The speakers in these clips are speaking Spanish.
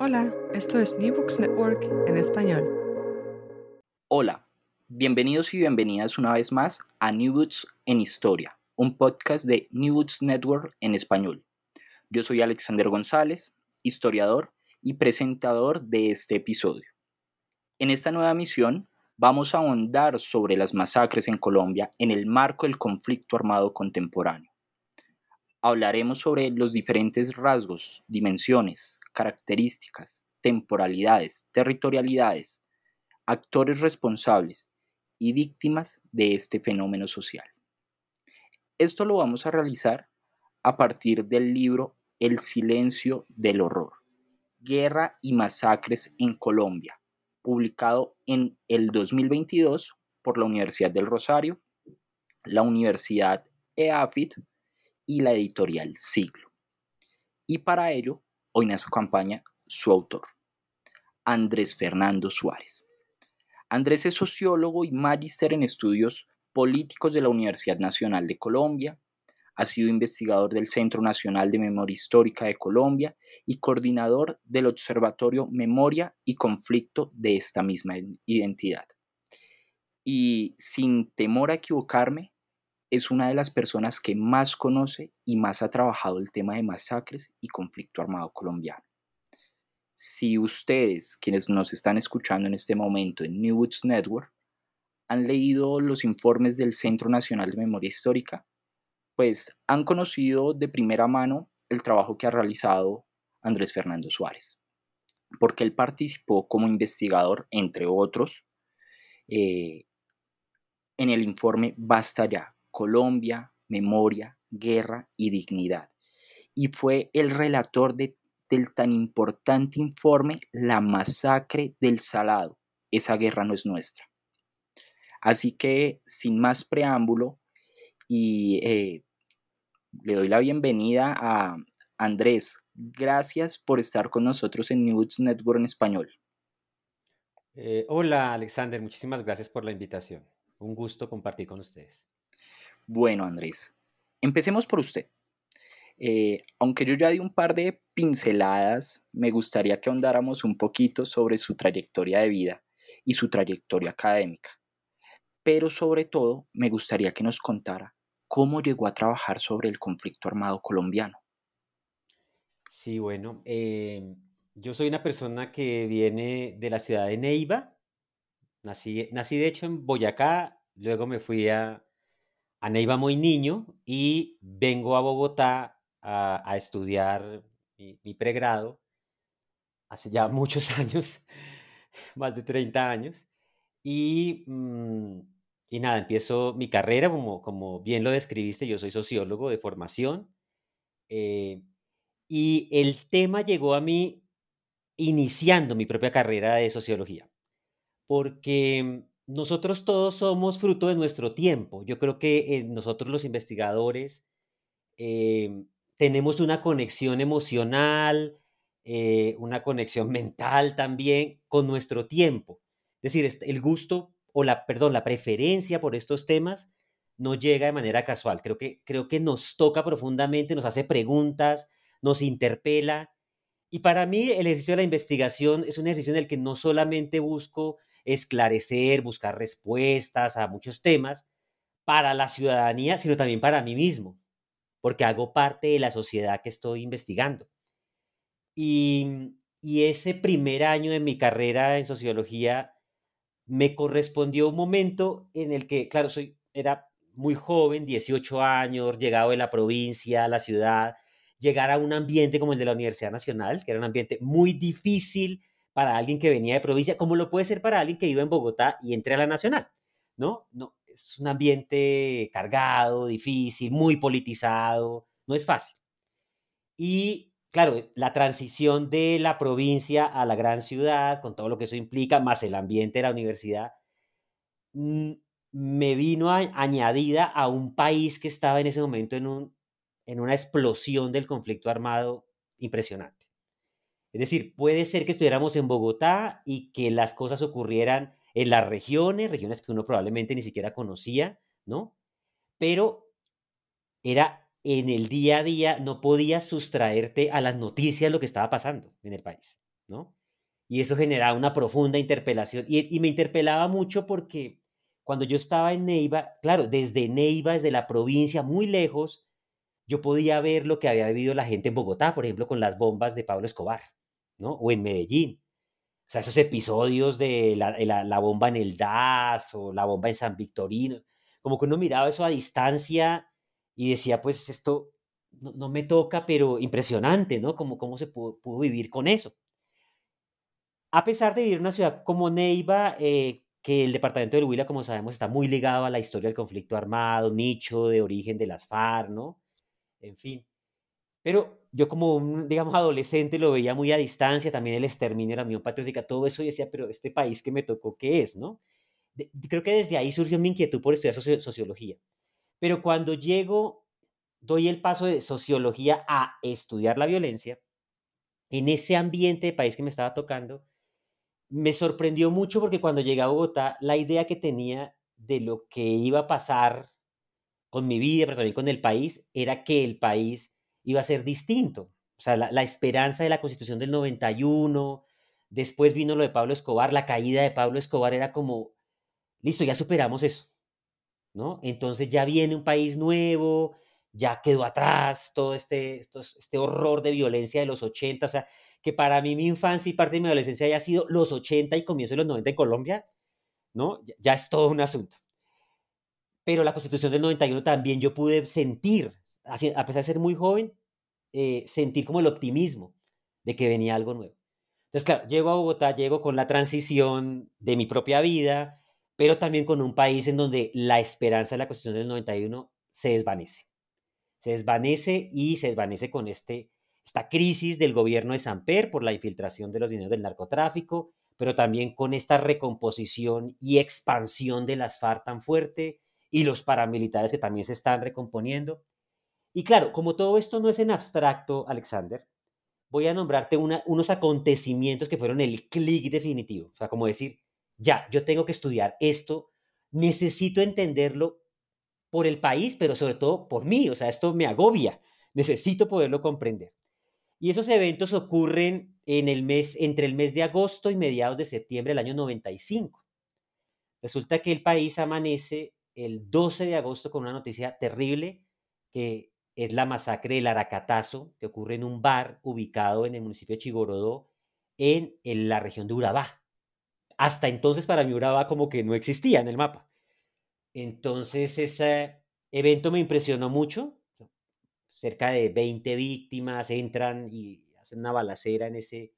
Hola, esto es New Books Network en español. Hola, bienvenidos y bienvenidas una vez más a New Books en Historia, un podcast de New Books Network en español. Yo soy Alexander González, historiador y presentador de este episodio. En esta nueva misión vamos a ahondar sobre las masacres en Colombia en el marco del conflicto armado contemporáneo hablaremos sobre los diferentes rasgos, dimensiones, características, temporalidades, territorialidades, actores responsables y víctimas de este fenómeno social. Esto lo vamos a realizar a partir del libro El silencio del horror, Guerra y Masacres en Colombia, publicado en el 2022 por la Universidad del Rosario, la Universidad EAFIT y la editorial Siglo. Y para ello, hoy nos acompaña su autor, Andrés Fernando Suárez. Andrés es sociólogo y magíster en estudios políticos de la Universidad Nacional de Colombia, ha sido investigador del Centro Nacional de Memoria Histórica de Colombia y coordinador del Observatorio Memoria y Conflicto de esta misma identidad. Y sin temor a equivocarme, es una de las personas que más conoce y más ha trabajado el tema de masacres y conflicto armado colombiano. Si ustedes, quienes nos están escuchando en este momento en New Woods Network, han leído los informes del Centro Nacional de Memoria Histórica, pues han conocido de primera mano el trabajo que ha realizado Andrés Fernando Suárez, porque él participó como investigador, entre otros, eh, en el informe Basta ya, Colombia, Memoria, Guerra y Dignidad. Y fue el relator de, del tan importante informe La masacre del Salado. Esa guerra no es nuestra. Así que, sin más preámbulo, y eh, le doy la bienvenida a Andrés. Gracias por estar con nosotros en News Network en español. Eh, hola Alexander, muchísimas gracias por la invitación. Un gusto compartir con ustedes. Bueno, Andrés, empecemos por usted. Eh, aunque yo ya di un par de pinceladas, me gustaría que ahondáramos un poquito sobre su trayectoria de vida y su trayectoria académica. Pero sobre todo, me gustaría que nos contara cómo llegó a trabajar sobre el conflicto armado colombiano. Sí, bueno, eh, yo soy una persona que viene de la ciudad de Neiva. Nací, nací de hecho en Boyacá, luego me fui a, a Neiva muy niño y vengo a Bogotá a, estudiar mi, pregrado hace ya muchos años, más de 30 años. Y, mm, y nada, empiezo mi carrera, como, como bien lo describiste, yo soy sociólogo de formación. Eh, y el tema llegó a mí iniciando mi propia carrera de sociología, porque nosotros todos somos fruto de nuestro tiempo. Yo creo que eh, nosotros los investigadores em, tenemos una conexión emocional, eh, una conexión mental también con nuestro tiempo. Es decir, el gusto o la, perdón, la preferencia por estos temas no llega de manera casual. Creo que, creo que nos toca profundamente, nos hace preguntas, nos interpela. Y para mí el ejercicio de la investigación es un ejercicio en el que no solamente busco esclarecer, buscar respuestas a muchos temas para la ciudadanía, sino también para mí mismo, porque hago parte de la sociedad que estoy investigando. Y, ese primer año de mi carrera en sociología me correspondió un momento en el que, claro, soy, era muy joven, 18 años, llegado de la provincia a la ciudad, llegar a un ambiente como el de la Universidad Nacional, que era un ambiente muy difícil, para alguien que venía de provincia, como lo puede ser para alguien que vive en Bogotá y entre a la nacional, ¿no? No, es un ambiente cargado, difícil, muy politizado, no es fácil. Y claro, la transición de la provincia a la gran ciudad, con todo lo que eso implica, más el ambiente de la universidad, mm, me vino añadida a un país que estaba en ese momento en, un, en una explosión del conflicto armado impresionante. Es decir, puede ser que estuviéramos en Bogotá y que las cosas ocurrieran en las regiones, regiones que uno probablemente ni siquiera conocía, ¿no? Pero era en el día a día, no podías sustraerte a las noticias lo que estaba pasando en el país. ¿no? Y eso generaba una profunda interpelación. Y, y me interpelaba mucho porque cuando yo estaba en Neiva, claro, desde Neiva, desde la provincia, muy lejos, yo podía ver lo que había vivido la gente en Bogotá, por ejemplo, con las bombas de Pablo Escobar, ¿no? O en Medellín. O sea, esos episodios de la, la, la bomba en el DAS o la bomba en San Victorino, como que uno miraba eso a distancia y decía, pues esto no, no me toca, pero impresionante, ¿no? Como cómo se pudo, pudo, vivir con eso. A pesar de vivir en una ciudad como Neiva, eh, que el departamento del Huila, como sabemos, está muy ligado a la historia del conflicto armado, nicho de origen de las FARC, ¿no? En fin. Pero yo como un, digamos, adolescente lo veía muy a distancia, también el exterminio, la Unión Patriótica, todo eso, y decía, pero este país que me tocó, ¿qué es, no? De, creo que desde ahí surgió mi inquietud por estudiar soci sociología. Pero cuando llego, doy el paso de sociología a estudiar la violencia, en ese ambiente de país que me estaba tocando, me sorprendió mucho porque cuando llegué a Bogotá, la idea que tenía de lo que iba a pasar con mi vida, pero también con el país, era que el país iba a ser distinto. O sea, la, esperanza de la constitución del 91, después vino lo de Pablo Escobar, la caída de Pablo Escobar era como, listo, ya superamos eso, ¿no? Entonces ya viene un país nuevo, ya quedó atrás todo este, este horror de violencia de los 80, o sea, que para mí mi infancia y parte de mi adolescencia haya sido los 80 y comienzo de los 90 en Colombia, ¿no? Ya, ya es todo un asunto. Pero la constitución del 91 también yo pude sentir, a pesar de ser muy joven, eh, sentir como el optimismo de que venía algo nuevo. Entonces, claro, llego a Bogotá, llego con la transición de mi propia vida, pero también con un país en donde la esperanza de la Constitución del 91 se desvanece. Se desvanece y se desvanece con este esta crisis del gobierno de Samper por la infiltración de los dineros del narcotráfico, pero también con esta recomposición y expansión de las FARC tan fuerte y los paramilitares que también se están recomponiendo. Y claro, como todo esto no es en abstracto, Alexander, voy a nombrarte una, unos acontecimientos que fueron el clic definitivo. O sea, como decir, ya, yo tengo que estudiar esto, necesito entenderlo por el país, pero sobre todo por mí. O sea, esto me agobia, necesito poderlo comprender. Y esos eventos ocurren en el mes, entre el mes de agosto y mediados de septiembre del año 95. Resulta que el país amanece el 12 de agosto con una noticia terrible, que es la masacre del Aracatazo, que ocurre en un bar ubicado en el municipio de Chigorodó, en, la región de Urabá. Hasta entonces para mí Urabá como que no existía en el mapa. Entonces ese evento me impresionó mucho, cerca de 20 víctimas entran y hacen una balacera en ese,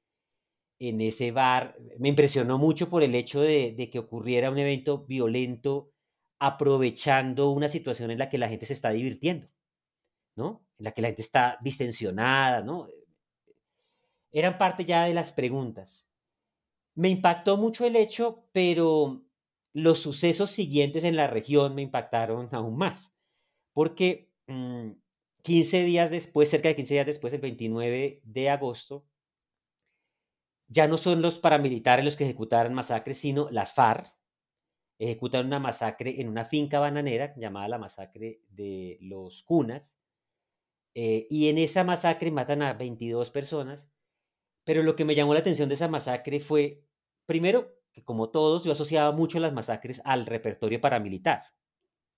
en ese bar. Me impresionó mucho por el hecho de, de, que ocurriera un evento violento aprovechando una situación en la que la gente se está divirtiendo, En la que la gente está distensionada, ¿no? Eran parte ya de las preguntas. Me impactó mucho el hecho, pero los sucesos siguientes en la región me impactaron aún más, porque mmm, 15 días después, cerca de 15 días después, el 29 de agosto, ya no son los paramilitares los que ejecutaron masacres, sino las FARC. Ejecutan una masacre en una finca bananera llamada la masacre de los Cunas. Eh, y en esa masacre matan a 22 personas. Pero lo que me llamó la atención de esa masacre fue, primero, que como todos, yo asociaba mucho las masacres al repertorio paramilitar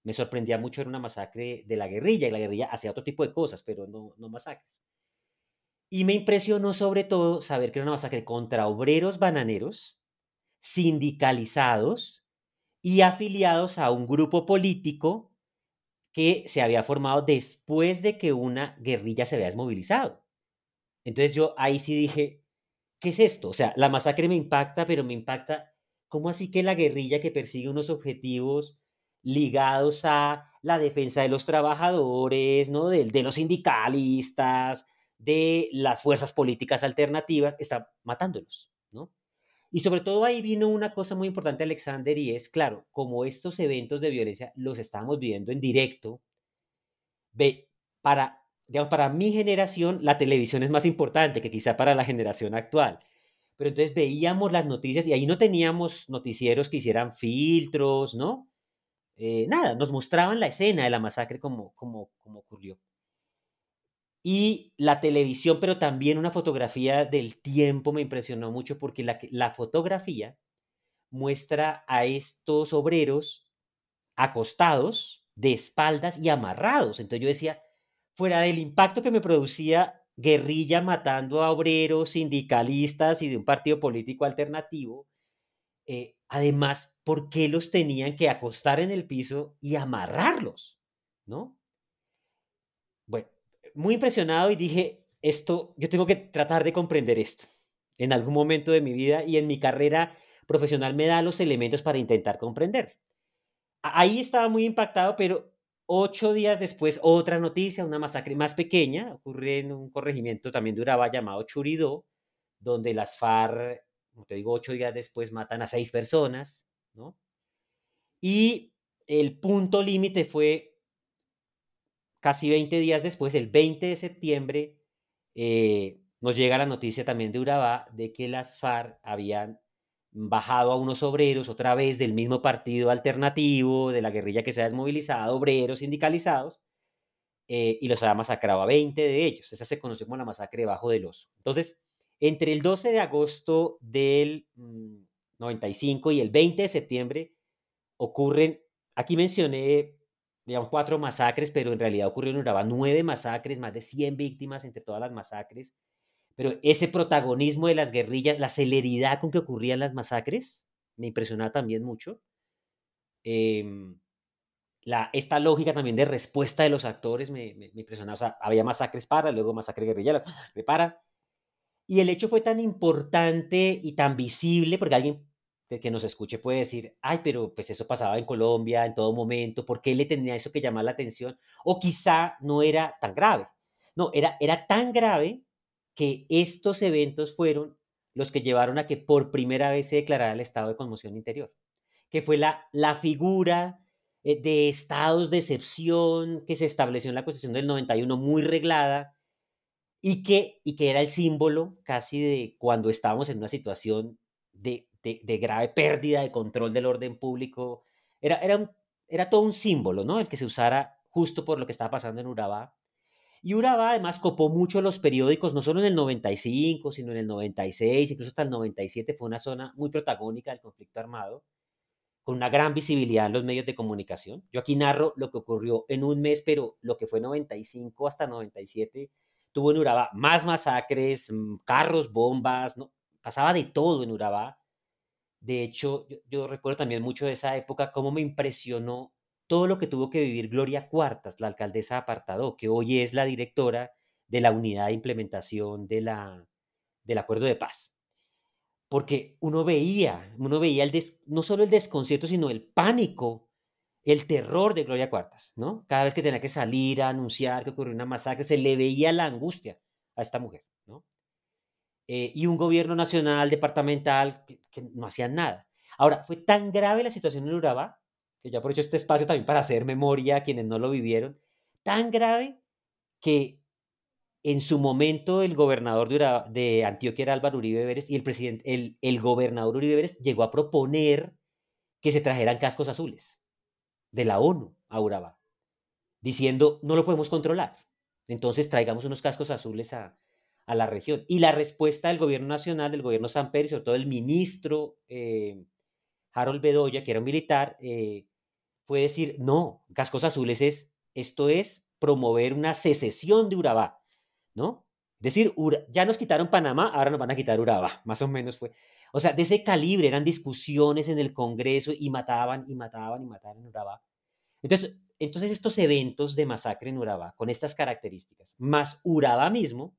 me sorprendía mucho era una masacre de la guerrilla, y la guerrilla hacía otro tipo de cosas, pero no, no masacres. Y me impresionó sobre todo saber que era una masacre contra obreros bananeros, sindicalizados y afiliados a un grupo político que se había formado después de que una guerrilla se había desmovilizado. Entonces yo ahí sí dije, ¿qué es esto? O sea, la masacre me impacta, pero me impacta, ¿cómo así que la guerrilla que persigue unos objetivos ligados a la defensa de los trabajadores, ¿no? de, de los sindicalistas, de las fuerzas políticas alternativas, está matándolos. Y sobre todo ahí vino una cosa muy importante, Alexander, y es, claro, como estos eventos de violencia los estamos viviendo en directo, ve, para, digamos, para mi generación la televisión es más importante que quizá para la generación actual. Pero entonces veíamos las noticias y ahí no teníamos noticieros que hicieran filtros, ¿no? Eh, nada, nos mostraban la escena de la masacre como, como, como ocurrió. Y la televisión, pero también una fotografía del tiempo me impresionó mucho porque la, la fotografía muestra a estos obreros acostados, de espaldas y amarrados. Entonces yo decía, fuera del impacto que me producía guerrilla matando a obreros, sindicalistas y de un partido político alternativo, eh, además, ¿por qué los tenían que acostar en el piso y amarrarlos? ¿No? Muy impresionado y dije, esto, yo tengo que tratar de comprender esto en algún momento de mi vida y en mi carrera profesional me da los elementos para intentar comprender. Ahí estaba muy impactado, pero ocho días después, otra noticia, una masacre más pequeña, ocurre en un corregimiento también de Urabá llamado Churidó, donde las FARC, como te digo, ocho días después matan a seis personas, ¿no? Y el punto límite fue casi 20 días después, el 20 de septiembre, eh, nos llega la noticia también de Urabá de que las FARC habían bajado a unos obreros otra vez del mismo partido alternativo, de la guerrilla que se ha desmovilizado, obreros sindicalizados, eh, y los había masacrado a 20 de ellos. Esa se conoció como la masacre debajo del oso. Entonces, entre el 12 de agosto del 95 mm, y el 20 de septiembre ocurren, aquí mencioné, digamos, cuatro masacres, pero en realidad ocurrieron en nueve masacres, más de 100 víctimas entre todas las masacres pero ese protagonismo de las guerrillas, la celeridad con que ocurrían las masacres, me impresionaba también mucho. Em, la, esta lógica también de respuesta de los actores me, me, impresionaba. Había masacres para, luego masacre guerrilla, para. Y el hecho fue tan importante y tan visible, porque alguien que nos escuche puede decir, ay, pero pues eso pasaba en Colombia en todo momento, ¿por qué le tenía eso que llamar la atención? O quizá no era tan grave. No, era, era tan grave que estos eventos fueron los que llevaron a que por primera vez se declarara el estado de conmoción interior, que fue la, la figura eh, de estados de excepción que se estableció en la Constitución del 91 muy reglada y que, y que era el símbolo casi de cuando estábamos en una situación de, de, grave pérdida de control del orden público. Era, era, era todo un símbolo, ¿no? El que se usara justo por lo que estaba pasando en Urabá y Urabá además copó mucho los periódicos, no solo en el 95, sino en el 96, incluso hasta el 97 fue una zona muy protagónica del conflicto armado, con una gran visibilidad en los medios de comunicación. Yo aquí narro lo que ocurrió en un mes, pero lo que fue 95 hasta 97 tuvo en Urabá más masacres, mm, carros, bombas, ¿no? pasaba de todo en Urabá. De hecho, yo, recuerdo también mucho de esa época, cómo me impresionó todo lo que tuvo que vivir Gloria Cuartas, la alcaldesa de Apartado, que hoy es la directora de la unidad de implementación de la, del acuerdo de paz. Porque uno veía, uno veía no solo el desconcierto, sino el pánico, el terror de Gloria Cuartas, ¿no? Cada vez que tenía que salir a anunciar que ocurrió una masacre, se le veía la angustia a esta mujer. Eh, y un gobierno nacional, departamental, que, no hacían nada. Ahora, fue tan grave la situación en Urabá que yo aprovecho este espacio también para hacer memoria a quienes no lo vivieron, tan grave que en su momento el gobernador de, de Antioquia era Álvaro Uribe Vélez y el, presidente, el, el gobernador Uribe Vélez llegó a proponer que se trajeran cascos azules de la ONU a Urabá, diciendo no lo podemos controlar, entonces traigamos unos cascos azules a, a la región. Y la respuesta del gobierno nacional, del gobierno San Pedro, sobre todo el ministro eh, Harold Bedoya, que era un militar, eh, fue decir, no, cascos azules es, esto es promover una secesión de Urabá, ¿no? Es decir, ya nos quitaron Panamá, ahora nos van a quitar Urabá, más o menos fue. O sea, de ese calibre eran discusiones en el Congreso y mataban y mataban y mataban Urabá. Entonces, entonces estos eventos de masacre en Urabá, con estas características, más Urabá mismo,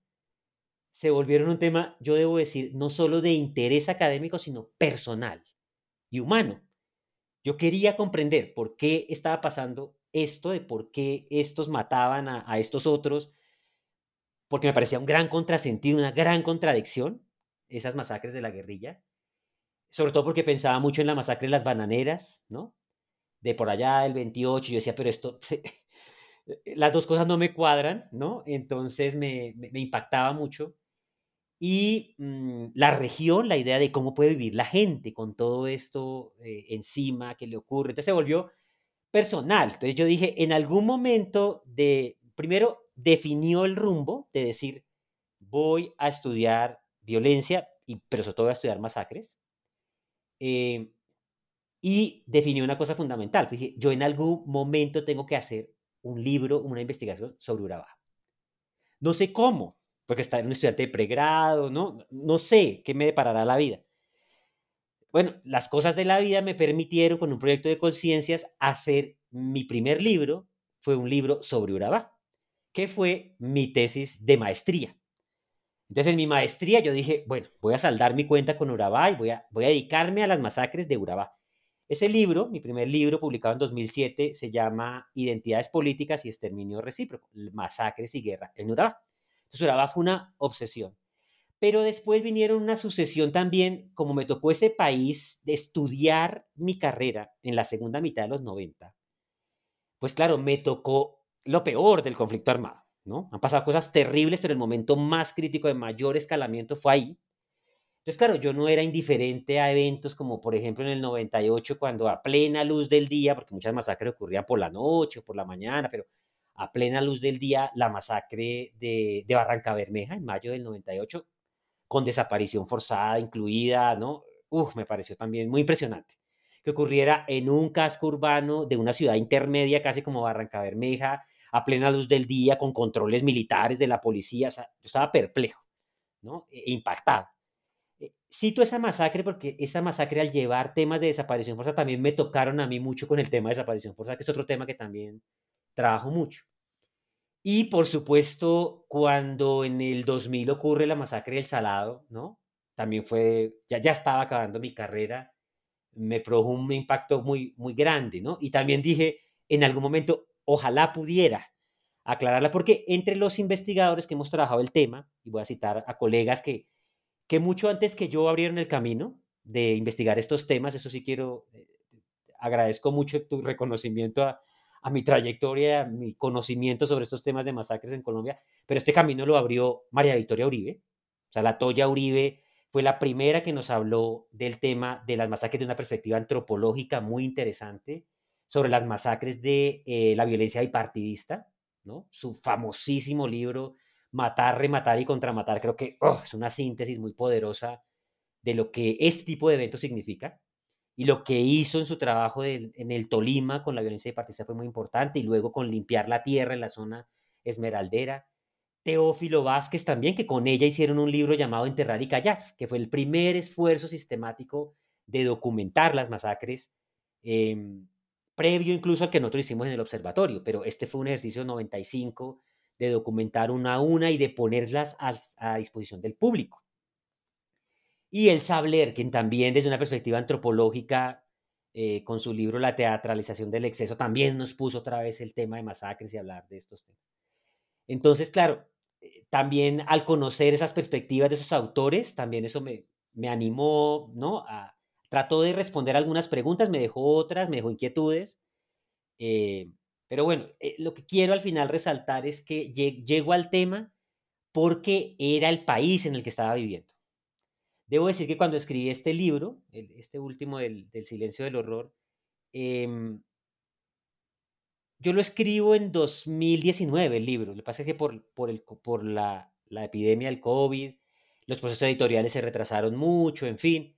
se volvieron un tema, yo debo decir, no solo de interés académico, sino personal y humano. Yo quería comprender por qué estaba pasando esto, de por qué estos mataban a, estos otros, porque me parecía un gran contrasentido, una gran contradicción, esas masacres de la guerrilla, sobre todo porque pensaba mucho en la masacre de las bananeras, ¿no? De por allá del 28, yo decía, pero esto, las dos cosas no me cuadran, ¿no? Entonces me, me impactaba mucho y mm, la región, la idea de cómo puede vivir la gente con todo esto eh, encima que le ocurre. Entonces se volvió personal. Entonces yo dije, en algún momento de, primero definió el rumbo de decir, voy a estudiar violencia, y, pero sobre todo voy a estudiar masacres. Eh, y definió una cosa fundamental. Dije, yo en algún momento tengo que hacer un libro, una investigación sobre Urabá. No sé cómo, porque está un estudiante de pregrado, ¿no? No sé qué me deparará la vida. Bueno, las cosas de la vida me permitieron con un proyecto de conciencias hacer mi primer libro, fue un libro sobre Urabá, que fue mi tesis de maestría. Entonces en mi maestría yo dije, bueno, voy a saldar mi cuenta con Urabá y voy a, voy a dedicarme a las masacres de Urabá. Ese libro, mi primer libro publicado en 2007, se llama Identidades Políticas y Exterminio Recíproco, Masacres y Guerra en Urabá. Entonces Urabá fue una obsesión. Pero después vinieron una sucesión también, como me tocó ese país de estudiar mi carrera en la segunda mitad de los 90, pues claro, me tocó lo peor del conflicto armado, ¿no? Han pasado cosas terribles, pero el momento más crítico de mayor escalamiento fue ahí. Entonces, claro, yo no era indiferente a eventos como, por ejemplo, en el 98, cuando a plena luz del día, porque muchas masacres ocurrían por la noche o por la mañana, pero a plena luz del día, la masacre de, de Barranca Bermeja en mayo del 98, con desaparición forzada incluida, ¿no? Uf, me pareció también muy impresionante que ocurriera en un casco urbano de una ciudad intermedia, casi como Barranca Bermeja, a plena luz del día, con controles militares de la policía. O sea, yo estaba perplejo, ¿no? E impactado. Cito esa masacre porque esa masacre al llevar temas de desaparición forzada también me tocaron a mí mucho con el tema de desaparición forzada, que es otro tema que también trabajo mucho. Y por supuesto, cuando en el 2000 ocurre la masacre del Salado, ¿no? También fue, ya, ya estaba acabando mi carrera, me produjo un impacto muy, muy grande, ¿no? Y también dije, en algún momento, ojalá pudiera aclararla, porque entre los investigadores que hemos trabajado el tema, y voy a citar a colegas que, que mucho antes que yo abrieron el camino de investigar estos temas, eso sí quiero, eh, agradezco mucho tu reconocimiento a, mi trayectoria, a mi conocimiento sobre estos temas de masacres en Colombia, pero este camino lo abrió María Victoria Uribe, o sea, la Toya Uribe fue la primera que nos habló del tema de las masacres de una perspectiva antropológica muy interesante, sobre las masacres de eh, la violencia bipartidista, ¿no? Su famosísimo libro Matar, Rematar y Contramatar, creo que oh, es una síntesis muy poderosa de lo que este tipo de eventos significa y lo que hizo en su trabajo en el Tolima con la violencia bipartidista fue muy importante y luego con limpiar la tierra en la zona esmeraldera. Teófilo Vázquez también, que con ella hicieron un libro llamado Enterrar y Callar, que fue el primer esfuerzo sistemático de documentar las masacres, em, previo incluso al que nosotros hicimos en el observatorio, pero este fue un ejercicio 95 de documentar una a una y de ponerlas a, disposición del público. Y el Sabler, quien también desde una perspectiva antropológica, eh, con su libro La teatralización del exceso, también nos puso otra vez el tema de masacres y hablar de estos temas. Entonces, claro, eh, también al conocer esas perspectivas de esos autores, también eso me, me animó, ¿no? A, trató de responder algunas preguntas, me dejó otras, me dejó inquietudes. Eh, pero bueno, eh, lo que quiero al final resaltar es que llego al tema porque era el país en el que estaba viviendo. Debo decir que cuando escribí este libro, este último del, del, silencio del horror, eh, yo lo escribo en 2019, el libro. Lo que pasa es que por, por, el, por la, la epidemia del COVID, los procesos editoriales se retrasaron mucho, en fin.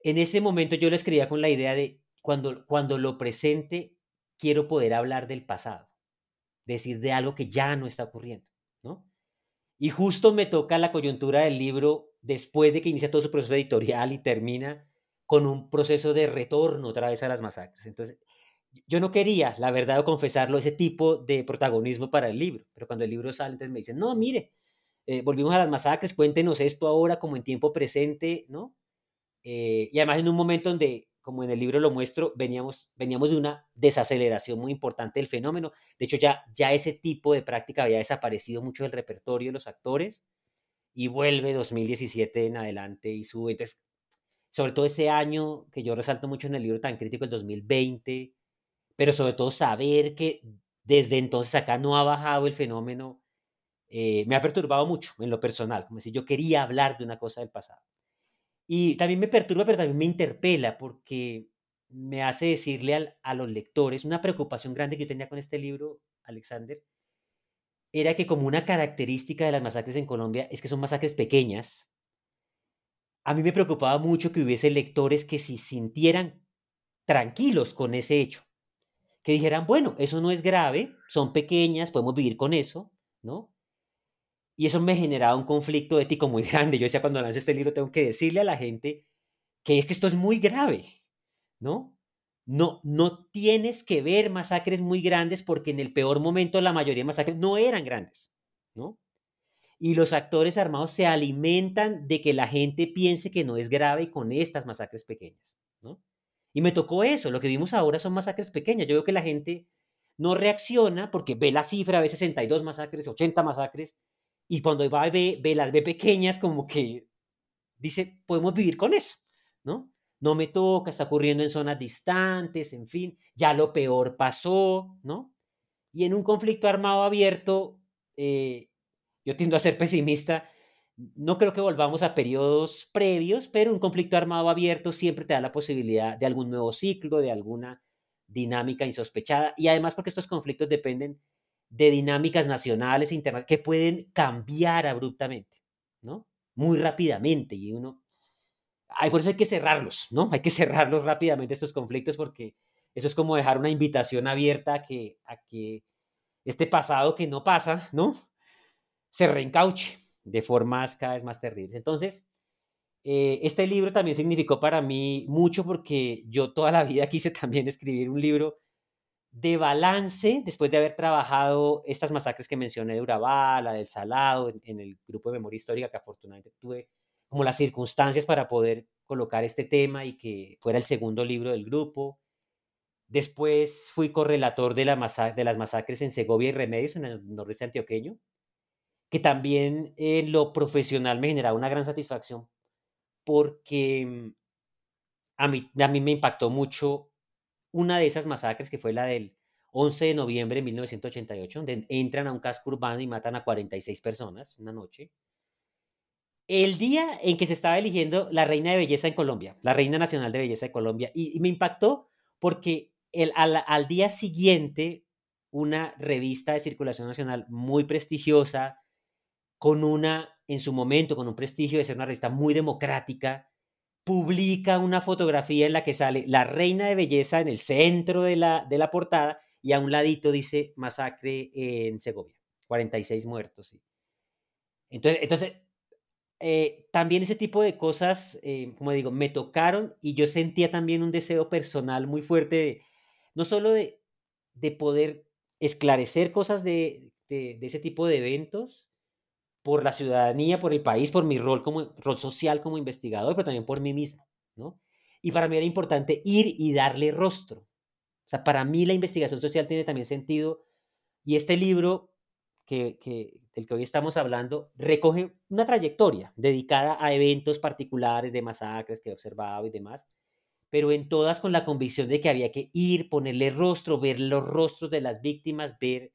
En ese momento yo lo escribía con la idea de cuando, cuando lo presente, quiero poder hablar del pasado, decir de algo que ya no está ocurriendo, ¿no? Y justo me toca la coyuntura del libro después de que inicia todo su proceso editorial y termina con un proceso de retorno otra vez a las masacres. Entonces, yo no quería, la verdad, o confesarlo, ese tipo de protagonismo para el libro, pero cuando el libro sale, entonces me dicen, no, mire, eh, volvimos a las masacres, cuéntenos esto ahora como en tiempo presente, ¿no? Eh, y además en un momento donde, como en el libro lo muestro, veníamos, veníamos de una desaceleración muy importante del fenómeno. De hecho, ya, ya ese tipo de práctica había desaparecido mucho del repertorio de los actores y vuelve 2017 en adelante y sube. Entonces, sobre todo ese año que yo resalto mucho en el libro tan crítico, el 2020, pero sobre todo saber que desde entonces acá no ha bajado el fenómeno, eh, me ha perturbado mucho en lo personal, como si yo quería hablar de una cosa del pasado. Y también me perturba, pero también me interpela porque me hace decirle a los lectores una preocupación grande que yo tenía con este libro, Alexander, era que como una característica de las masacres en Colombia es que son masacres pequeñas, a mí me preocupaba mucho que hubiese lectores que se sintieran tranquilos con ese hecho, que dijeran, bueno, eso no es grave, son pequeñas, podemos vivir con eso, ¿no? Y eso me generaba un conflicto ético muy grande. Yo decía, cuando lance este libro, tengo que decirle a la gente que es que esto es muy grave, ¿no? No, no tienes que ver masacres muy grandes porque en el peor momento la mayoría de masacres no eran grandes, ¿no? Y los actores armados se alimentan de que la gente piense que no es grave con estas masacres pequeñas, ¿no? Y me tocó eso, lo que vimos ahora son masacres pequeñas. Yo veo que la gente no reacciona porque ve la cifra, ve 62 masacres, 80 masacres, y cuando va a ve, ve las ve pequeñas, como que dice, podemos vivir con eso, ¿no? No me toca, está ocurriendo en zonas distantes, en fin, ya lo peor pasó, ¿no? Y en un conflicto armado abierto, eh, yo tiendo a ser pesimista, no creo que volvamos a periodos previos, pero un conflicto armado abierto siempre te da la posibilidad de algún nuevo ciclo, de alguna dinámica insospechada, y además porque estos conflictos dependen de dinámicas nacionales e internacionales que pueden cambiar abruptamente, ¿no? Muy rápidamente, y uno... Ay, por eso hay que cerrarlos, ¿no? Hay que cerrarlos rápidamente estos conflictos porque eso es como dejar una invitación abierta a que, a que este pasado que no pasa, ¿no? Se reencauche de formas cada vez más terribles. Entonces, eh, este libro también significó para mí mucho porque yo toda la vida quise también escribir un libro de balance después de haber trabajado estas masacres que mencioné de Urabá, la del Salado, en, el grupo de memoria histórica que afortunadamente tuve como las circunstancias para poder colocar este tema y que fuera el segundo libro del grupo. Después fui correlator de, la de las masacres en Segovia y Remedios, en el nordeste antioqueño que también en lo profesional me generaba una gran satisfacción porque mm, a mí, a mí me impactó mucho una de esas masacres que fue la del 11 de noviembre de 1988, donde entran a un casco urbano y matan a 46 personas una noche. El día en que se estaba eligiendo la reina de belleza en Colombia, la reina nacional de belleza de Colombia, y, me impactó porque el, al, al día siguiente una revista de circulación nacional muy prestigiosa, con una, en su momento, con un prestigio de ser una revista muy democrática, publica una fotografía en la que sale la reina de belleza en el centro de la, de la portada y a un ladito dice masacre en Segovia, 46 muertos. Entonces, entonces eh, también ese tipo de cosas, eh, como digo, me tocaron y yo sentía también un deseo personal muy fuerte, no solo de, de poder esclarecer cosas de, de, ese tipo de eventos, por la ciudadanía, por el país, por mi rol, como, rol social como investigador, pero también por mí mismo, ¿no? Y para mí era importante ir y darle rostro. O sea, para mí la investigación social tiene también sentido y este libro que, que, del que hoy estamos hablando recoge una trayectoria dedicada a eventos particulares de masacres que he observado y demás, pero en todas con la convicción de que había que ir, ponerle rostro, ver los rostros de las víctimas, ver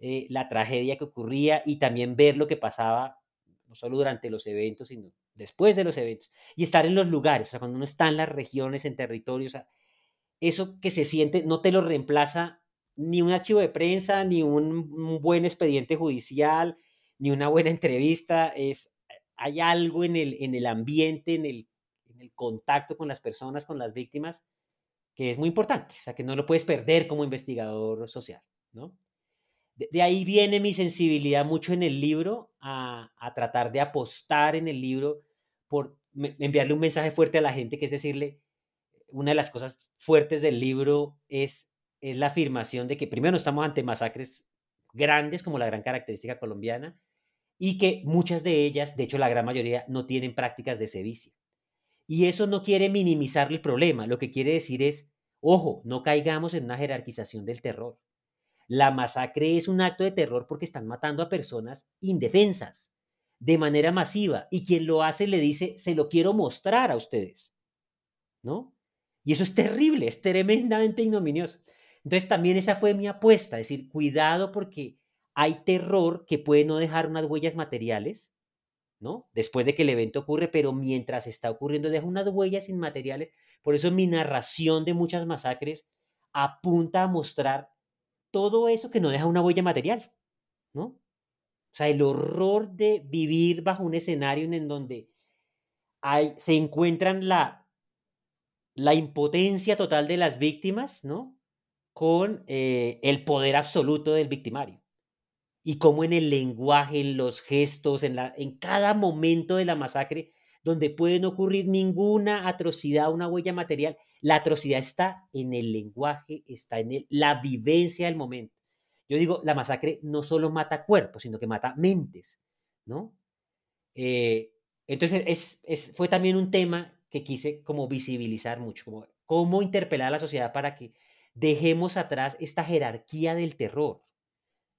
eh, la tragedia que ocurría y también ver lo que pasaba, no solo durante los eventos, sino después de los eventos, y estar en los lugares, o sea, cuando uno está en las regiones, en territorios, eso que se siente no te lo reemplaza ni un archivo de prensa, ni un, buen expediente judicial, ni una buena entrevista, es, hay algo en el, en el ambiente, en el, en el contacto con las personas, con las víctimas, que es muy importante, o sea, que no lo puedes perder como investigador social, ¿no? De, ahí viene mi sensibilidad mucho en el libro a, tratar de apostar en el libro por enviarle un mensaje fuerte a la gente, que es decirle, una de las cosas fuertes del libro es, es la afirmación de que primero estamos ante masacres grandes como la gran característica colombiana y que muchas de ellas, de hecho la gran mayoría, no tienen prácticas de sevicia. Y eso no quiere minimizar el problema, lo que quiere decir es, ojo, no caigamos en una jerarquización del terror. La masacre es un acto de terror porque están matando a personas indefensas de manera masiva y quien lo hace le dice, se lo quiero mostrar a ustedes. ¿No? Y eso es terrible, es tremendamente ignominioso. Entonces también esa fue mi apuesta, es decir, cuidado porque hay terror que puede no dejar unas huellas materiales, ¿no? Después de que el evento ocurre, pero mientras está ocurriendo deja unas huellas inmateriales. Por eso mi narración de muchas masacres apunta a mostrar todo eso que no deja una huella material, ¿no? O sea, el horror de vivir bajo un escenario en donde hay, se encuentran la, la impotencia total de las víctimas, ¿no? Con eh, el poder absoluto del victimario. Y cómo en el lenguaje, en los gestos, en, la, en cada momento de la masacre, donde pueden ocurrir ninguna atrocidad, una huella material, la atrocidad está en el lenguaje, está en la vivencia del momento. Yo digo, la masacre no solo mata cuerpos, sino que mata mentes, ¿no? Eh, entonces, es, es, fue también un tema que quise como visibilizar mucho, como cómo interpelar a la sociedad para que dejemos atrás esta jerarquía del terror,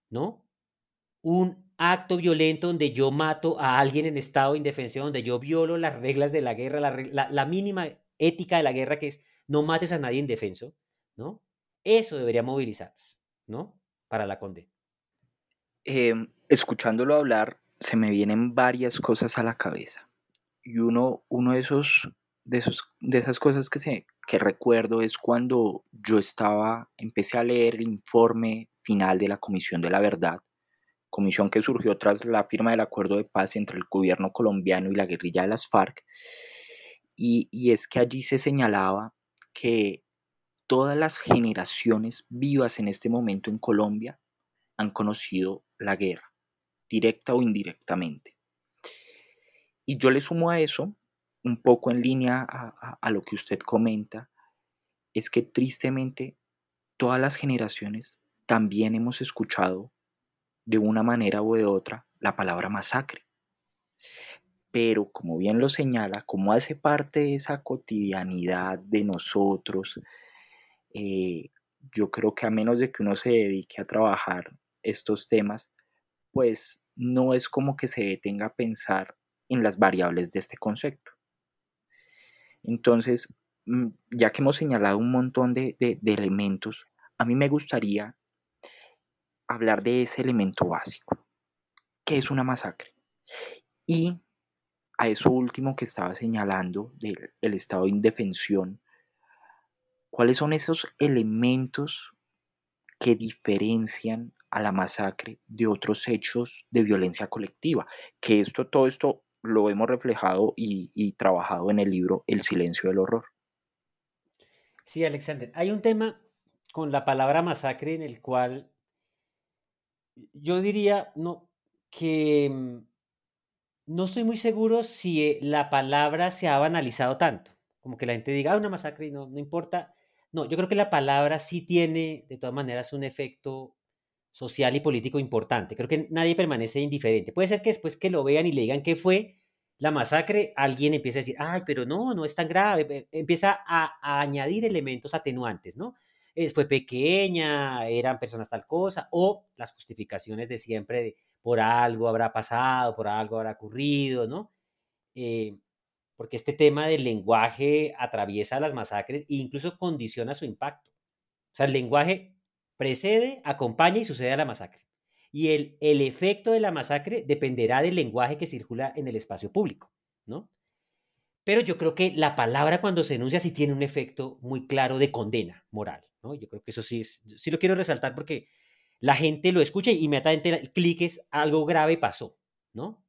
¿no? Un acto violento donde yo mato a alguien en estado de donde yo violo las reglas de la guerra, la, la, mínima ética de la guerra que es no mates a nadie indefenso, ¿no? Eso debería movilizarnos, ¿no? Para la condena. Em, escuchándolo hablar, se me vienen varias cosas a la cabeza. Y uno, uno de esos de, esos, de esas cosas que, se, que recuerdo es cuando yo estaba, empecé a leer el informe final de la Comisión de la Verdad, comisión que surgió tras la firma del acuerdo de paz entre el gobierno colombiano y la guerrilla de las FARC, y, y es que allí se señalaba que todas las generaciones vivas en este momento en Colombia han conocido la guerra, directa o indirectamente. Y yo le sumo a eso un poco en línea a, lo que usted comenta, es que tristemente todas las generaciones también hemos escuchado de una manera u de otra la palabra masacre. Pero como bien lo señala, como hace parte de esa cotidianidad de nosotros, eh, yo creo que a menos de que uno se dedique a trabajar estos temas, pues no es como que se detenga a pensar en las variables de este concepto. Entonces, mm, ya que hemos señalado un montón de, elementos, a mí me gustaría hablar de ese elemento básico, que es una masacre. Y a eso último que estaba señalando del estado de indefensión, ¿cuáles son esos elementos que diferencian a la masacre de otros hechos de violencia colectiva? Que esto, todo esto lo hemos reflejado y, trabajado en el libro El silencio del horror. Sí, Alexander, hay un tema con la palabra masacre en el cual yo diría no, que mm, no estoy muy seguro si eh, la palabra se ha banalizado tanto, como que la gente diga, ah, una masacre y no, no importa. No, yo creo que la palabra sí tiene de todas maneras un efecto social y político importante. Creo que nadie permanece indiferente. Puede ser que después que lo vean y le digan qué fue la masacre, alguien empieza a decir, ay, pero no, no es tan grave. Empieza a, añadir elementos atenuantes, ¿no? Fue pequeña, eran personas tal cosa, o las justificaciones de siempre de por algo habrá pasado, por algo habrá ocurrido, ¿no? Eh, porque este tema del lenguaje atraviesa las masacres e incluso condiciona su impacto. O sea, el lenguaje precede, acompaña y sucede a la masacre. Y el, el efecto de la masacre dependerá del lenguaje que circula en el espacio público, ¿no? Pero yo creo que la palabra cuando se enuncia sí tiene un efecto muy claro de condena moral, ¿no? Yo creo que eso sí es, sí lo quiero resaltar porque la gente lo escucha y inmediatamente el clic es algo grave pasó, ¿no?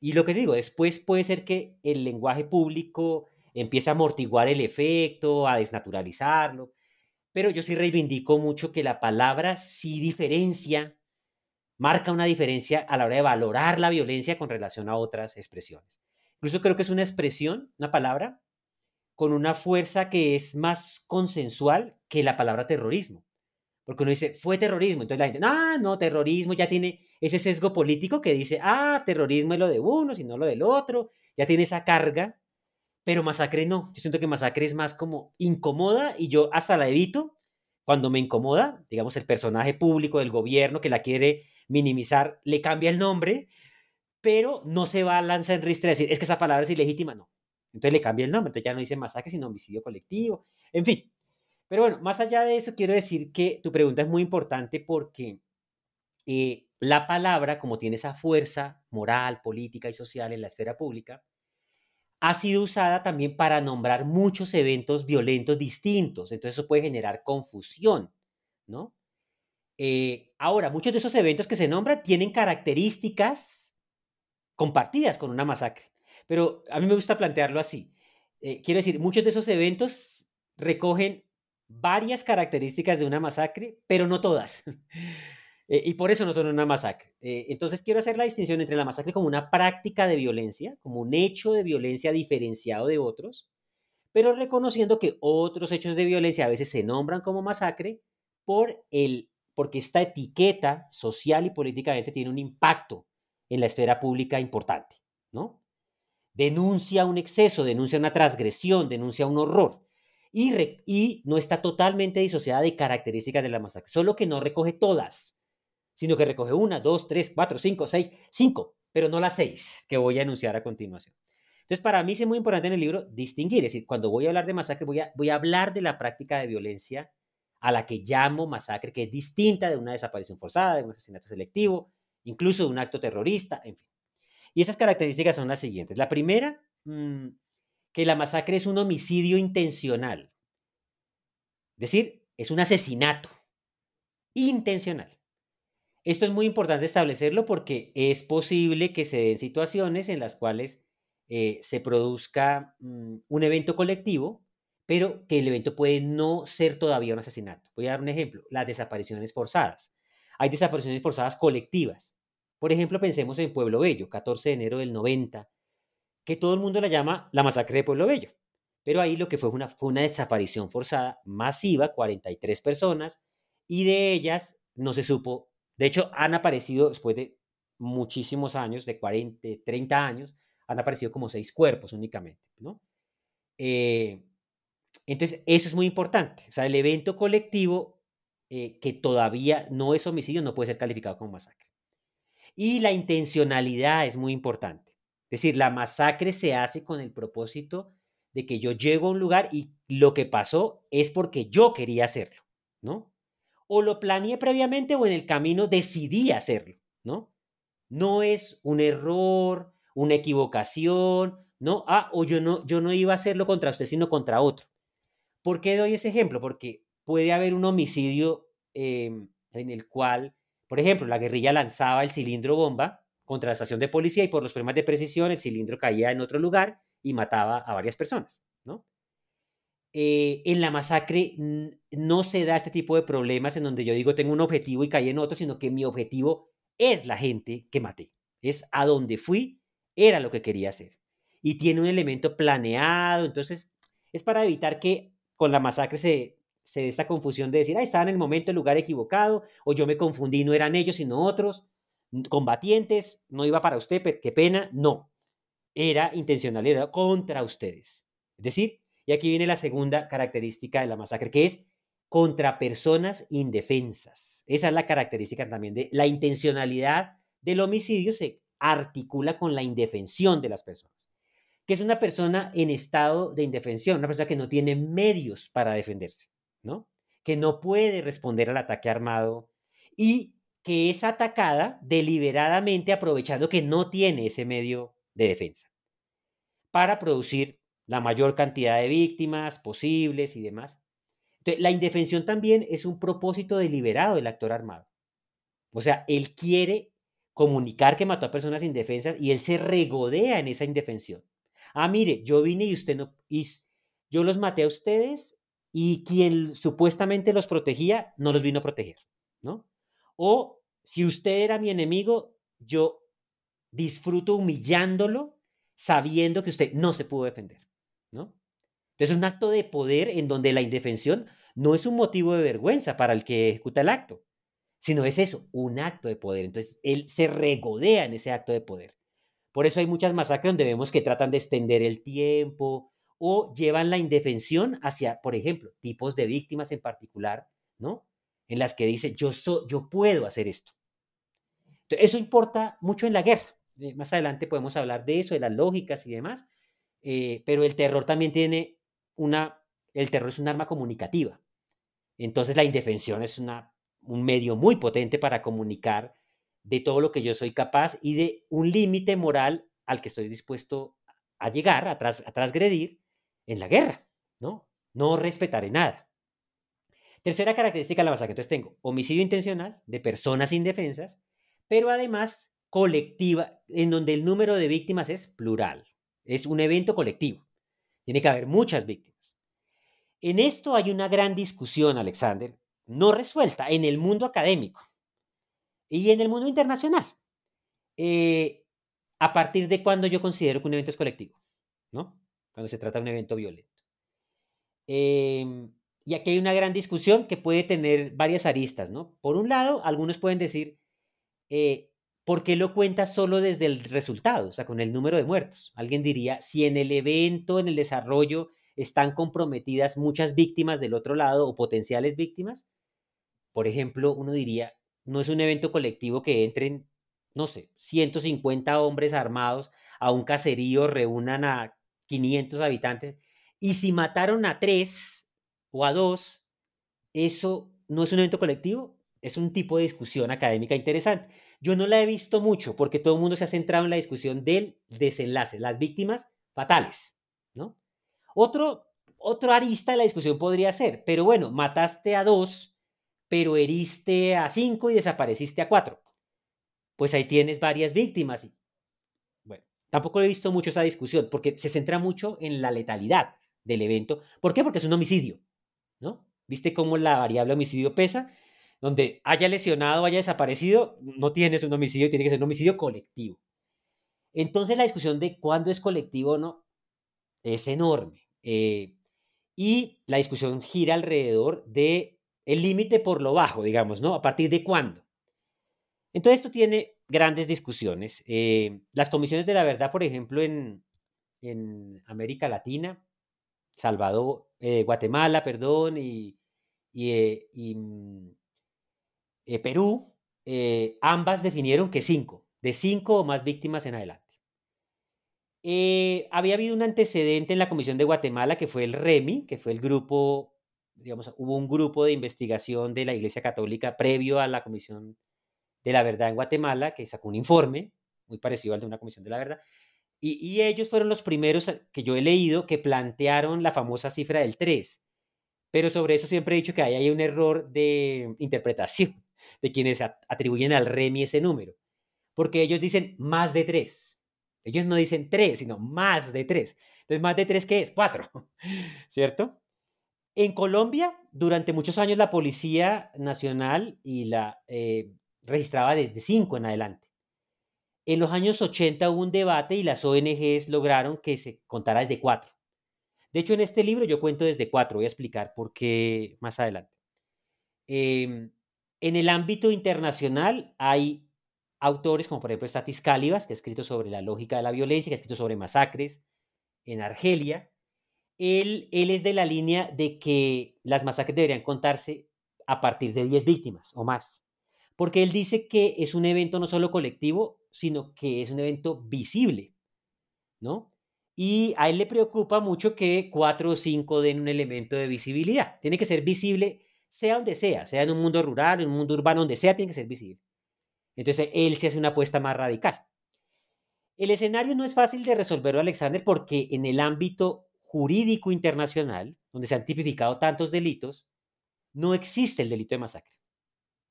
Y lo que digo, después puede ser que el lenguaje público empiece a amortiguar el efecto, a desnaturalizarlo, pero yo sí reivindico mucho que la palabra sí diferencia, marca una diferencia a la hora de valorar la violencia con relación a otras expresiones. Incluso creo que es una expresión, una palabra, con una fuerza que es más consensual que la palabra terrorismo. Porque uno dice, fue terrorismo. Entonces la gente, ah, no, terrorismo ya tiene ese sesgo político que dice, ah, terrorismo es lo de uno, sino lo del otro. Ya tiene esa carga pero Masacre no. Yo siento que Masacre es más como incomoda y yo hasta la evito cuando me incomoda, digamos, el personaje público del gobierno que la quiere minimizar, le cambia el nombre, pero no se va a lanzar en ristre a decir, es que esa palabra es ilegítima, no. Entonces le cambia el nombre, entonces ya no dice masacre, sino homicidio colectivo, en fin. Pero bueno, más allá de eso, quiero decir que tu pregunta es muy importante porque eh, la palabra, como tiene esa fuerza moral, política y social en la esfera pública, ha sido usada también para nombrar muchos eventos violentos distintos. Entonces eso puede generar confusión, ¿no? Eh, ahora, muchos de esos eventos que se nombran tienen características compartidas con una masacre, pero a mí me gusta plantearlo así. Eh, quiero decir, muchos de esos eventos recogen varias características de una masacre, pero no todas. Eh, y por eso no son una masacre. entonces quiero hacer la distinción entre la masacre como una práctica de violencia, como un hecho de violencia diferenciado de otros, pero reconociendo que otros hechos de violencia a veces se nombran como masacre por el porque esta etiqueta social y políticamente tiene un impacto en la esfera pública importante, ¿no? Denuncia un exceso, denuncia una transgresión, denuncia un horror y, y no está totalmente disociada de características de la masacre, solo que no recoge todas, sino que recoge una, dos, tres, cuatro, cinco, seis, cinco, pero no las seis que voy a enunciar a continuación. Entonces, para mí es muy importante en el libro distinguir, es decir, cuando voy a hablar de masacre, voy a, voy a hablar de la práctica de violencia a la que llamo masacre, que es distinta de una desaparición forzada, de un asesinato selectivo, incluso de un acto terrorista, en fin. Y esas características son las siguientes. La primera, mm, que la masacre es un homicidio intencional. Es decir, es un asesinato intencional. Esto es muy importante establecerlo porque es posible que se den situaciones en las cuales eh, se produzca mm, un evento colectivo pero que el evento puede no ser todavía un asesinato. Voy a dar un ejemplo, las desapariciones forzadas. Hay desapariciones forzadas colectivas. Por ejemplo, pensemos en Pueblo Bello, 14 de enero del 90, que todo el mundo la llama la masacre de Pueblo Bello. Pero ahí lo que fue una, fue una desaparición forzada masiva, 43 personas, y de ellas no se supo. De hecho, han aparecido después de muchísimos años, de 40, 30 años, han aparecido como seis cuerpos únicamente, ¿no? Eh, entonces, eso es muy importante. O sea, el evento colectivo eh, que todavía no es homicidio no puede ser calificado como masacre. Y la intencionalidad es muy importante. Es decir, la masacre se hace con el propósito de que yo llego a un lugar y lo que pasó es porque yo quería hacerlo, ¿no? O lo planeé previamente o en el camino decidí hacerlo, ¿no? No es un error, una equivocación, ¿no? Ah, o yo no, yo no iba a hacerlo contra usted, sino contra otro. ¿Por qué doy ese ejemplo? Porque puede haber un homicidio em, en el cual, por ejemplo, la guerrilla lanzaba el cilindro bomba contra la estación de policía y por los problemas de precisión el cilindro caía en otro lugar y mataba a varias personas, ¿no? Eh, en la masacre no se da este tipo de problemas en donde yo digo tengo un objetivo y caí en otro, sino que mi objetivo es la gente que maté. Es a donde fui, era lo que quería hacer. Y tiene un elemento planeado, entonces es para evitar que con la masacre se, se da esa confusión de decir, ah, estaba en el momento, el lugar equivocado, o yo me confundí, no eran ellos, sino otros, combatientes, no iba para usted, qué pena, no, era intencional, era contra ustedes. Es decir, y aquí viene la segunda característica de la masacre, que es contra personas indefensas. Esa es la característica también de la intencionalidad del homicidio, se articula con la indefensión de las personas que es una persona en estado de indefensión, una persona que no tiene medios para defenderse, Que no puede responder al ataque armado y que es atacada deliberadamente aprovechando que no tiene ese medio de defensa para producir la mayor cantidad de víctimas posibles y demás. La indefensión también es un propósito deliberado del actor armado. O sea, él quiere comunicar que mató a personas indefensas y él se regodea en esa indefensión ah, mire, yo vine y usted no, y yo los maté a ustedes y quien supuestamente los protegía no los vino a proteger, ¿no? O si usted era mi enemigo, yo disfruto humillándolo sabiendo que usted no se pudo defender, ¿no? Entonces es un acto de poder en donde la indefensión no es un motivo de vergüenza para el que ejecuta el acto, sino es eso, un acto de poder. Entonces él se regodea en ese acto de poder. Por eso hay muchas masacres donde vemos que tratan de extender el tiempo o llevan la indefensión hacia, por ejemplo, tipos de víctimas en particular, ¿no? En las que dice, yo, yo puedo hacer esto. eso importa mucho en la guerra. Eh, más adelante podemos hablar de eso, de las lógicas y demás. Eh, pero el terror también tiene una, el terror es un arma comunicativa. Entonces la indefensión es una, un medio muy potente para comunicar de todo lo que yo soy capaz y de un límite moral al que estoy dispuesto a llegar, a, tras, a transgredir en la guerra, ¿no? No respetaré nada. Tercera característica de la masacre. Entonces tengo homicidio intencional de personas indefensas, pero además colectiva, en donde el número de víctimas es plural. Es un evento colectivo. Tiene que haber muchas víctimas. En esto hay una gran discusión, Alexander, no resuelta en el mundo académico y en el mundo internacional. Eh, a partir de cuándo yo considero que un evento es colectivo, ¿no? Cuando se trata de un evento violento. Em, y aquí hay una gran discusión que puede tener varias aristas, ¿no? Por un lado, algunos pueden decir, eh, ¿por qué lo cuentas solo desde el resultado, o sea, con el número de muertos? Alguien diría, si en el evento, en el desarrollo, están comprometidas muchas víctimas del otro lado o potenciales víctimas, por ejemplo, uno diría, no es un evento colectivo que entren, no sé, 150 hombres armados a un caserío, reúnan a 500 habitantes, y si mataron a tres o a dos, eso no es un evento colectivo, es un tipo de discusión académica interesante. Yo no la he visto mucho porque todo el mundo se ha centrado en la discusión del desenlace, las víctimas fatales, ¿no? Otro, otro arista de la discusión podría ser, pero bueno, mataste a dos, pero heriste a cinco y desapareciste a cuatro. Pues ahí tienes varias víctimas. Tampoco he visto mucho esa discusión porque se centra mucho en la letalidad del evento. ¿Por qué? Porque es un homicidio, ¿no? ¿Viste cómo la variable homicidio pesa? donde haya lesionado haya desaparecido, no tienes un homicidio, tiene que ser un homicidio colectivo. Entonces la discusión de cuándo es colectivo o no es enorme. Eh, y la discusión gira alrededor de el límite por lo bajo, digamos, ¿no? A partir de cuándo. Entonces esto tiene grandes discusiones. Eh, las comisiones de la verdad, por ejemplo, en, América Latina, Salvador, eh, Guatemala, perdón, y, y mm, eh, Perú, eh, ambas definieron que cinco, de cinco o más víctimas en adelante. Había habido un antecedente en la Comisión de Guatemala que fue el REMI, que fue el grupo, digamos, hubo un grupo de investigación de la Iglesia Católica previo a la Comisión de la Verdad en Guatemala, que sacó un informe muy parecido al de una Comisión de la Verdad, y, ellos fueron los primeros que yo he leído que plantearon la famosa cifra del 3. Pero sobre eso siempre he dicho que ahí hay un error de interpretación de quienes atribuyen al REMI ese número, porque ellos dicen más de tres. Ellos no dicen tres, sino más de tres. Entonces, más de tres, ¿qué es? Cuatro, ¿cierto? En Colombia, durante muchos años la Policía Nacional y la eh, registraba desde cinco en adelante. En los años 80 hubo un debate y las ONGs lograron que se contara desde cuatro. De hecho, en este libro yo cuento desde cuatro, voy a explicar por qué más adelante. Eh, en el ámbito internacional hay autores como por ejemplo Statis Calibas, que ha escrito sobre la lógica de la violencia, que ha escrito sobre masacres en Argelia. Él, él es de la línea de que las masacres deberían contarse a partir de 10 víctimas o más, porque él dice que es un evento no solo colectivo, sino que es un evento visible, ¿no? Y a él le preocupa mucho que cuatro o cinco den un elemento de visibilidad. Tiene que ser visible sea donde sea, sea en un mundo rural, en un mundo urbano, donde sea, tiene que ser visible. Entonces, él se hace una apuesta más radical. El escenario no es fácil de resolverlo, Alexander, porque en el ámbito jurídico internacional, donde se han tipificado tantos delitos, no existe el delito de masacre.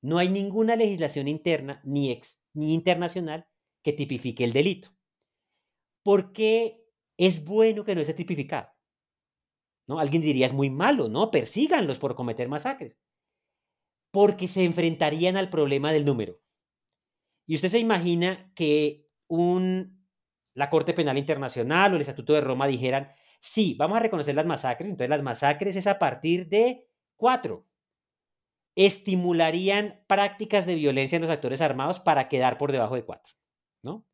No hay ninguna legislación interna ni, ni internacional que tipifique el delito. ¿Por qué es bueno que no esté tipificado? ¿no? Alguien diría, es muy malo, ¿no? Persíganlos por cometer masacres. Porque se enfrentarían al problema del número. Y usted se imagina que un, la Corte Penal Internacional o el Estatuto de Roma dijeran, sí, vamos a reconocer las masacres, entonces las masacres es a partir de cuatro. Estimularían prácticas de violencia en los actores armados para quedar por debajo de cuatro, ¿no?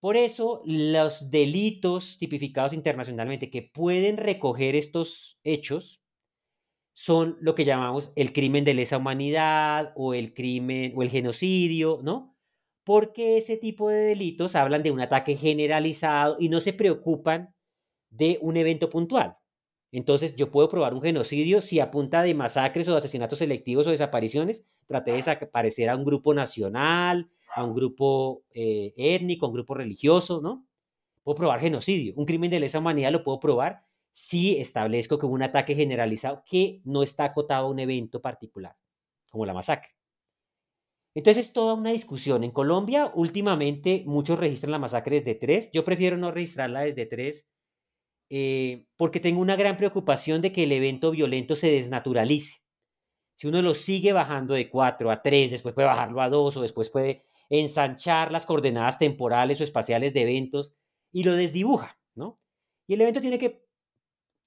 Por eso, los delitos tipificados internacionalmente que pueden recoger estos hechos son lo que llamamos el crimen de lesa humanidad o el crimen o el genocidio, ¿no? Porque ese tipo de delitos hablan de un ataque generalizado y no se preocupan de un evento puntual. Entonces, yo puedo probar un genocidio si a punta de masacres o asesinatos selectivos o desapariciones traté de desaparecer a un grupo nacional, a un grupo eh, étnico, a un grupo religioso, ¿no? Puedo probar genocidio. Un crimen de lesa humanidad lo puedo probar si establezco que hubo un ataque generalizado que no está acotado a un evento particular, como la masacre. Entonces es toda una discusión. En Colombia, últimamente, muchos registran la masacre desde tres. Yo prefiero no registrarla desde tres eh, porque tengo una gran preocupación de que el evento violento se desnaturalice. Si uno lo sigue bajando de 4 a 3, después puede bajarlo a 2 o después puede ensanchar las coordenadas temporales o espaciales de eventos y lo desdibuja, ¿no? Y el evento tiene que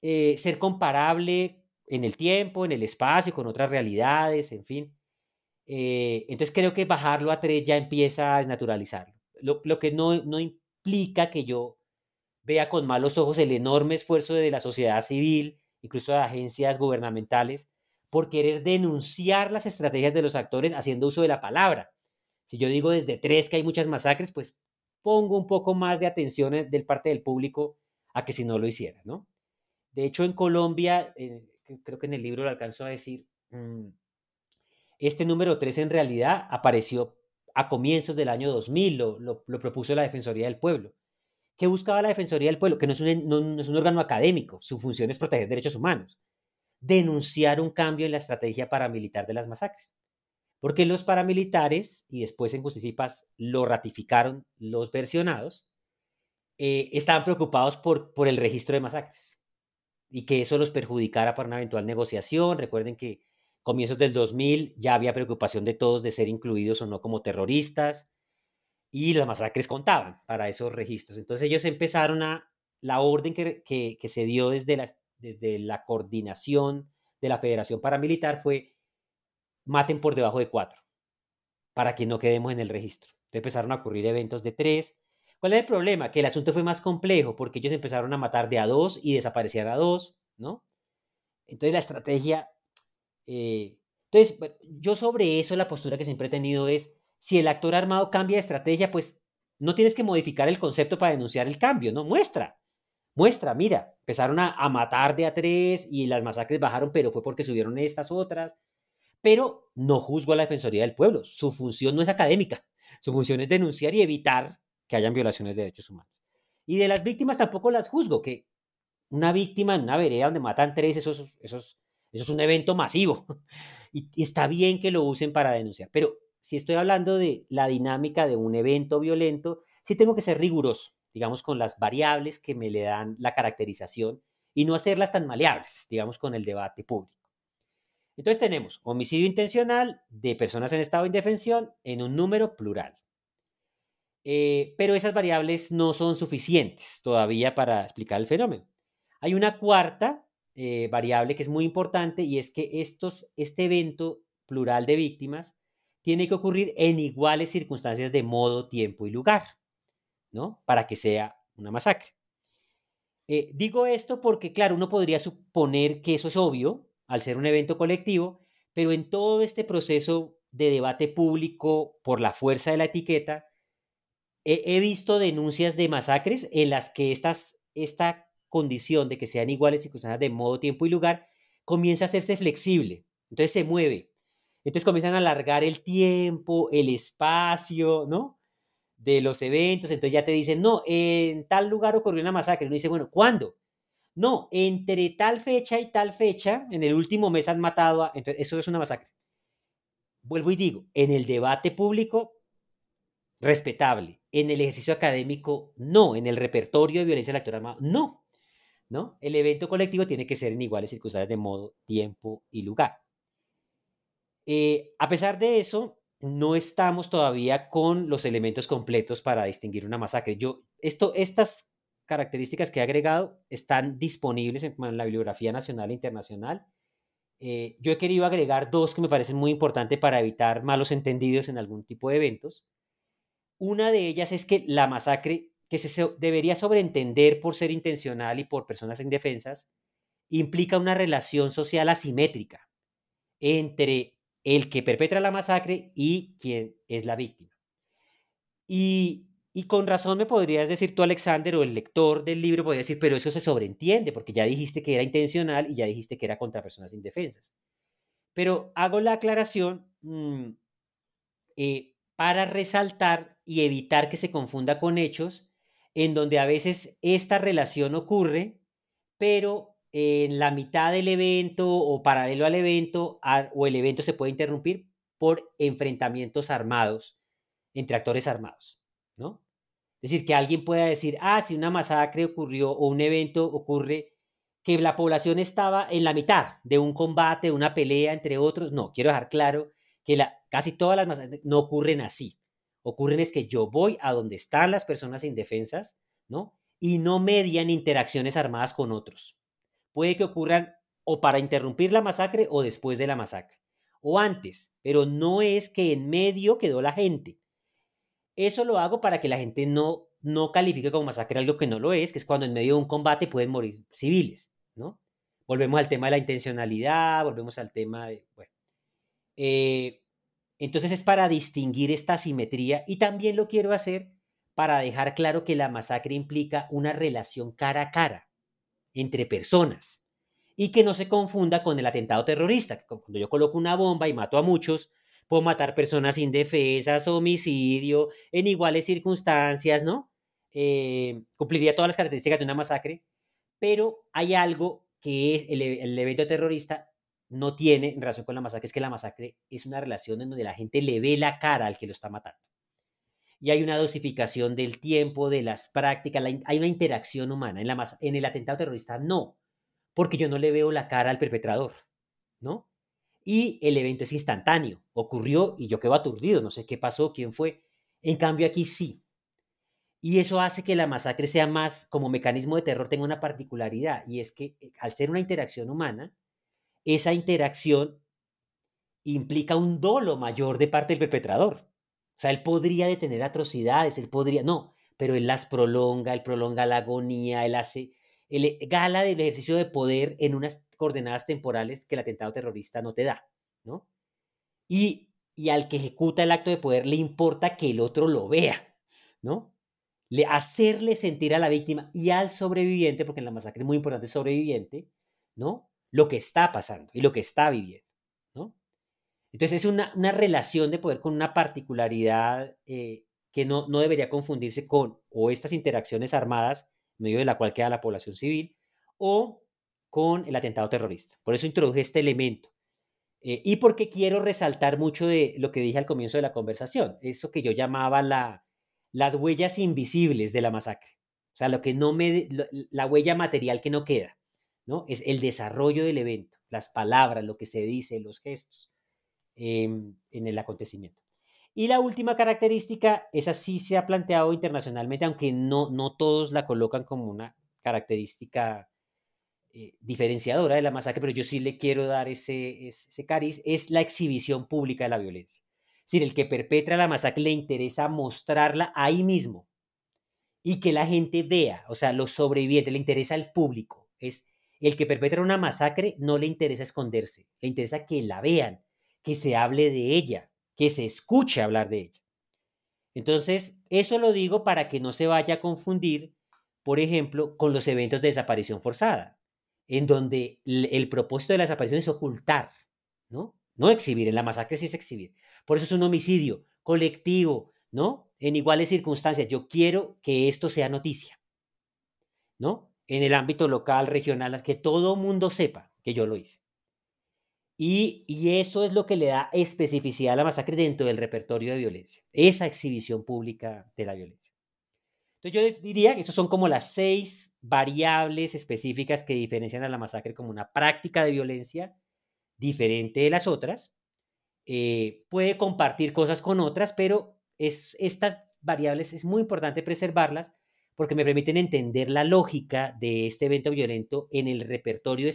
eh, ser comparable en el tiempo, en el espacio, con otras realidades, en fin. Eh, entonces creo que bajarlo a 3 ya empieza a desnaturalizarlo. Lo, lo que no, no implica que yo vea con malos ojos el enorme esfuerzo de la sociedad civil, incluso de agencias gubernamentales, por querer denunciar las estrategias de los actores haciendo uso de la palabra. Si yo digo desde tres que hay muchas masacres, pues pongo un poco más de atención del parte del público a que si no lo hiciera, ¿no? De hecho, en Colombia, eh, creo que en el libro lo alcanzo a decir, mm, este número tres en realidad apareció a comienzos del año 2000, lo, lo, propuso la Defensoría del Pueblo. ¿Qué buscaba la Defensoría del Pueblo? Que no es, un, órgano académico, su función es proteger derechos humanos denunciar un cambio en la estrategia paramilitar de las masacres. Porque los paramilitares, y después en Justicipas lo ratificaron los versionados, eh, estaban preocupados por, por el registro de masacres y que eso los perjudicara para una eventual negociación. Recuerden que comienzos del 2000 ya había preocupación de todos de ser incluidos o no como terroristas y las masacres contaban para esos registros. Entonces ellos empezaron a, la orden que, que, se dio desde la, desde la coordinación de la Federación Paramilitar fue maten por debajo de cuatro, para que no quedemos en el registro. Entonces empezaron a ocurrir eventos de tres. ¿Cuál es el problema? Que el asunto fue más complejo porque ellos empezaron a matar de a dos y desaparecían a dos, ¿no? Entonces la estrategia... Eh, entonces, yo sobre eso la postura que siempre he tenido es, si el actor armado cambia de estrategia, pues no tienes que modificar el concepto para denunciar el cambio, ¿no? Muestra muestra, mira, empezaron a, matar de a tres y las masacres bajaron, pero fue porque subieron estas otras. Pero no juzgo a la Defensoría del Pueblo. Su función no es académica. Su función es denunciar y evitar que hayan violaciones de derechos humanos. Y de las víctimas tampoco las juzgo, que una víctima en una vereda donde matan tres, eso, eso, eso, es un evento masivo. Y, y está bien que lo usen para denunciar. Pero si estoy hablando de la dinámica de un evento violento, sí tengo que ser riguroso digamos, con las variables que me le dan la caracterización y no hacerlas tan maleables, digamos, con el debate público. Entonces tenemos homicidio intencional de personas en estado de indefensión en un número plural. Eh, pero esas variables no son suficientes todavía para explicar el fenómeno. Hay una cuarta eh, variable que es muy importante y es que estos, este evento plural de víctimas tiene que ocurrir en iguales circunstancias de modo, tiempo y lugar. ¿no? Para que sea una masacre. Eh, digo esto porque, claro, uno podría suponer que eso es obvio al ser un evento colectivo, pero en todo este proceso de debate público por la fuerza de la etiqueta, he, visto denuncias de masacres en las que estas, esta condición de que sean iguales circunstancias de modo, tiempo y lugar comienza a hacerse flexible. Entonces se mueve. Entonces comienzan a alargar el tiempo, el espacio, ¿no? de los eventos, entonces ya te dicen, no, en tal lugar ocurrió una masacre. Uno dice, bueno, ¿cuándo? No, entre tal fecha y tal fecha, en el último mes han matado a... Entonces, eso es una masacre. Vuelvo y digo, en el debate público, respetable. En el ejercicio académico, no. En el repertorio de violencia electoral, no. ¿No? El evento colectivo tiene que ser en iguales circunstancias de modo, tiempo y lugar. Eh, a pesar de eso, no estamos todavía con los elementos completos para distinguir una masacre. Yo, esto, estas características que he agregado están disponibles en, la bibliografía nacional e internacional. Eh, yo he querido agregar dos que me parecen muy importantes para evitar malos entendidos en algún tipo de eventos. Una de ellas es que la masacre, que se debería sobreentender por ser intencional y por personas indefensas, implica una relación social asimétrica entre el que perpetra la masacre y quien es la víctima. Y, y, con razón me podrías decir tú, Alexander, o el lector del libro podría decir, pero eso se sobreentiende, porque ya dijiste que era intencional y ya dijiste que era contra personas indefensas. Pero hago la aclaración mm, eh, para resaltar y evitar que se confunda con hechos en donde a veces esta relación ocurre, pero en la mitad del evento o paralelo al evento, o el evento se puede interrumpir por enfrentamientos armados entre actores armados, ¿no? Es decir, que alguien pueda decir, ah, si una masacre ocurrió o un evento ocurre que la población estaba en la mitad de un combate, una pelea entre otros. No, quiero dejar claro que la, casi todas las masacres no ocurren así. Ocurren es que yo voy a donde están las personas indefensas, ¿no? Y no median interacciones armadas con otros. Puede que ocurran o para interrumpir la masacre o después de la masacre, o antes, pero no es que en medio quedó la gente. Eso lo hago para que la gente no, no califique como masacre algo que no lo es, que es cuando en medio de un combate pueden morir civiles, ¿no? Volvemos al tema de la intencionalidad, volvemos al tema de, bueno. Eh, entonces es para distinguir esta simetría y también lo quiero hacer para dejar claro que la masacre implica una relación cara a cara entre personas y que no se confunda con el atentado terrorista, cuando yo coloco una bomba y mato a muchos, puedo matar personas indefensas, homicidio, en iguales circunstancias, ¿no? Eh, cumpliría todas las características de una masacre, pero hay algo que es el, el, evento terrorista no tiene en relación con la masacre, es que la masacre es una relación en donde la gente le ve la cara al que lo está matando. Y hay una dosificación del tiempo, de las prácticas, hay una interacción humana. En, la, en el atentado terrorista no, porque yo no le veo la cara al perpetrador, ¿no? y el evento es instantáneo. Ocurrió y yo quedo aturdido, no sé qué pasó, quién fue. En cambio aquí sí. Y eso hace que la masacre sea más, como mecanismo de terror, tenga una particularidad, y es que eh, al ser una interacción humana, esa interacción implica un dolo mayor de parte del perpetrador. O sea, él podría detener atrocidades, él podría, no, pero él las prolonga, él prolonga la agonía, él hace, él gala del ejercicio de poder en unas coordenadas temporales que el atentado terrorista no te da, ¿no? Y, y al que ejecuta el acto de poder le importa que el otro lo vea, ¿no? Le, hacerle sentir a la víctima y al sobreviviente, porque en la masacre es muy importante el sobreviviente, ¿no? Lo que está pasando y lo que está viviendo. Entonces es una, una relación de poder con una particularidad eh, que no, no debería confundirse con o estas interacciones armadas, en medio de la cual queda la población civil, o con el atentado terrorista. Por eso introduje este elemento. Eh, y porque quiero resaltar mucho de lo que dije al comienzo de la conversación, eso que yo llamaba la, las huellas invisibles de la masacre. O sea, lo que no me, la huella material que no queda, ¿no? Es el desarrollo del evento, las palabras, lo que se dice, los gestos em, en el acontecimiento. Y la última característica, esa sí se ha planteado internacionalmente, aunque no, no todos la colocan como una característica eh, diferenciadora de la masacre, pero yo sí le quiero dar ese, ese, cariz, es la exhibición pública de la violencia. Es decir, el que perpetra la masacre le interesa mostrarla ahí mismo y que la gente vea, o sea, los sobrevivientes, le interesa al público. Es el que perpetra una masacre no le interesa esconderse, le interesa que la vean, que se hable de ella, que se escuche hablar de ella. Entonces, eso lo digo para que no se vaya a confundir, por ejemplo, con los eventos de desaparición forzada en donde el propósito de la desaparición es ocultar, ¿no? No exhibir, en la masacre sí es exhibir. Por eso es un homicidio colectivo, ¿no? En iguales circunstancias. Yo quiero que esto sea noticia, ¿no? En el ámbito local, regional, que todo mundo sepa que yo lo hice. Y, eso es lo que le da especificidad a la masacre dentro del repertorio de violencia, esa exhibición pública de la violencia. Entonces yo diría que esos son como las seis variables específicas que diferencian a la masacre como una práctica de violencia diferente de las otras. Eh, puede compartir cosas con otras, pero es, estas variables es muy importante preservarlas porque me permiten entender la lógica de este evento violento en el repertorio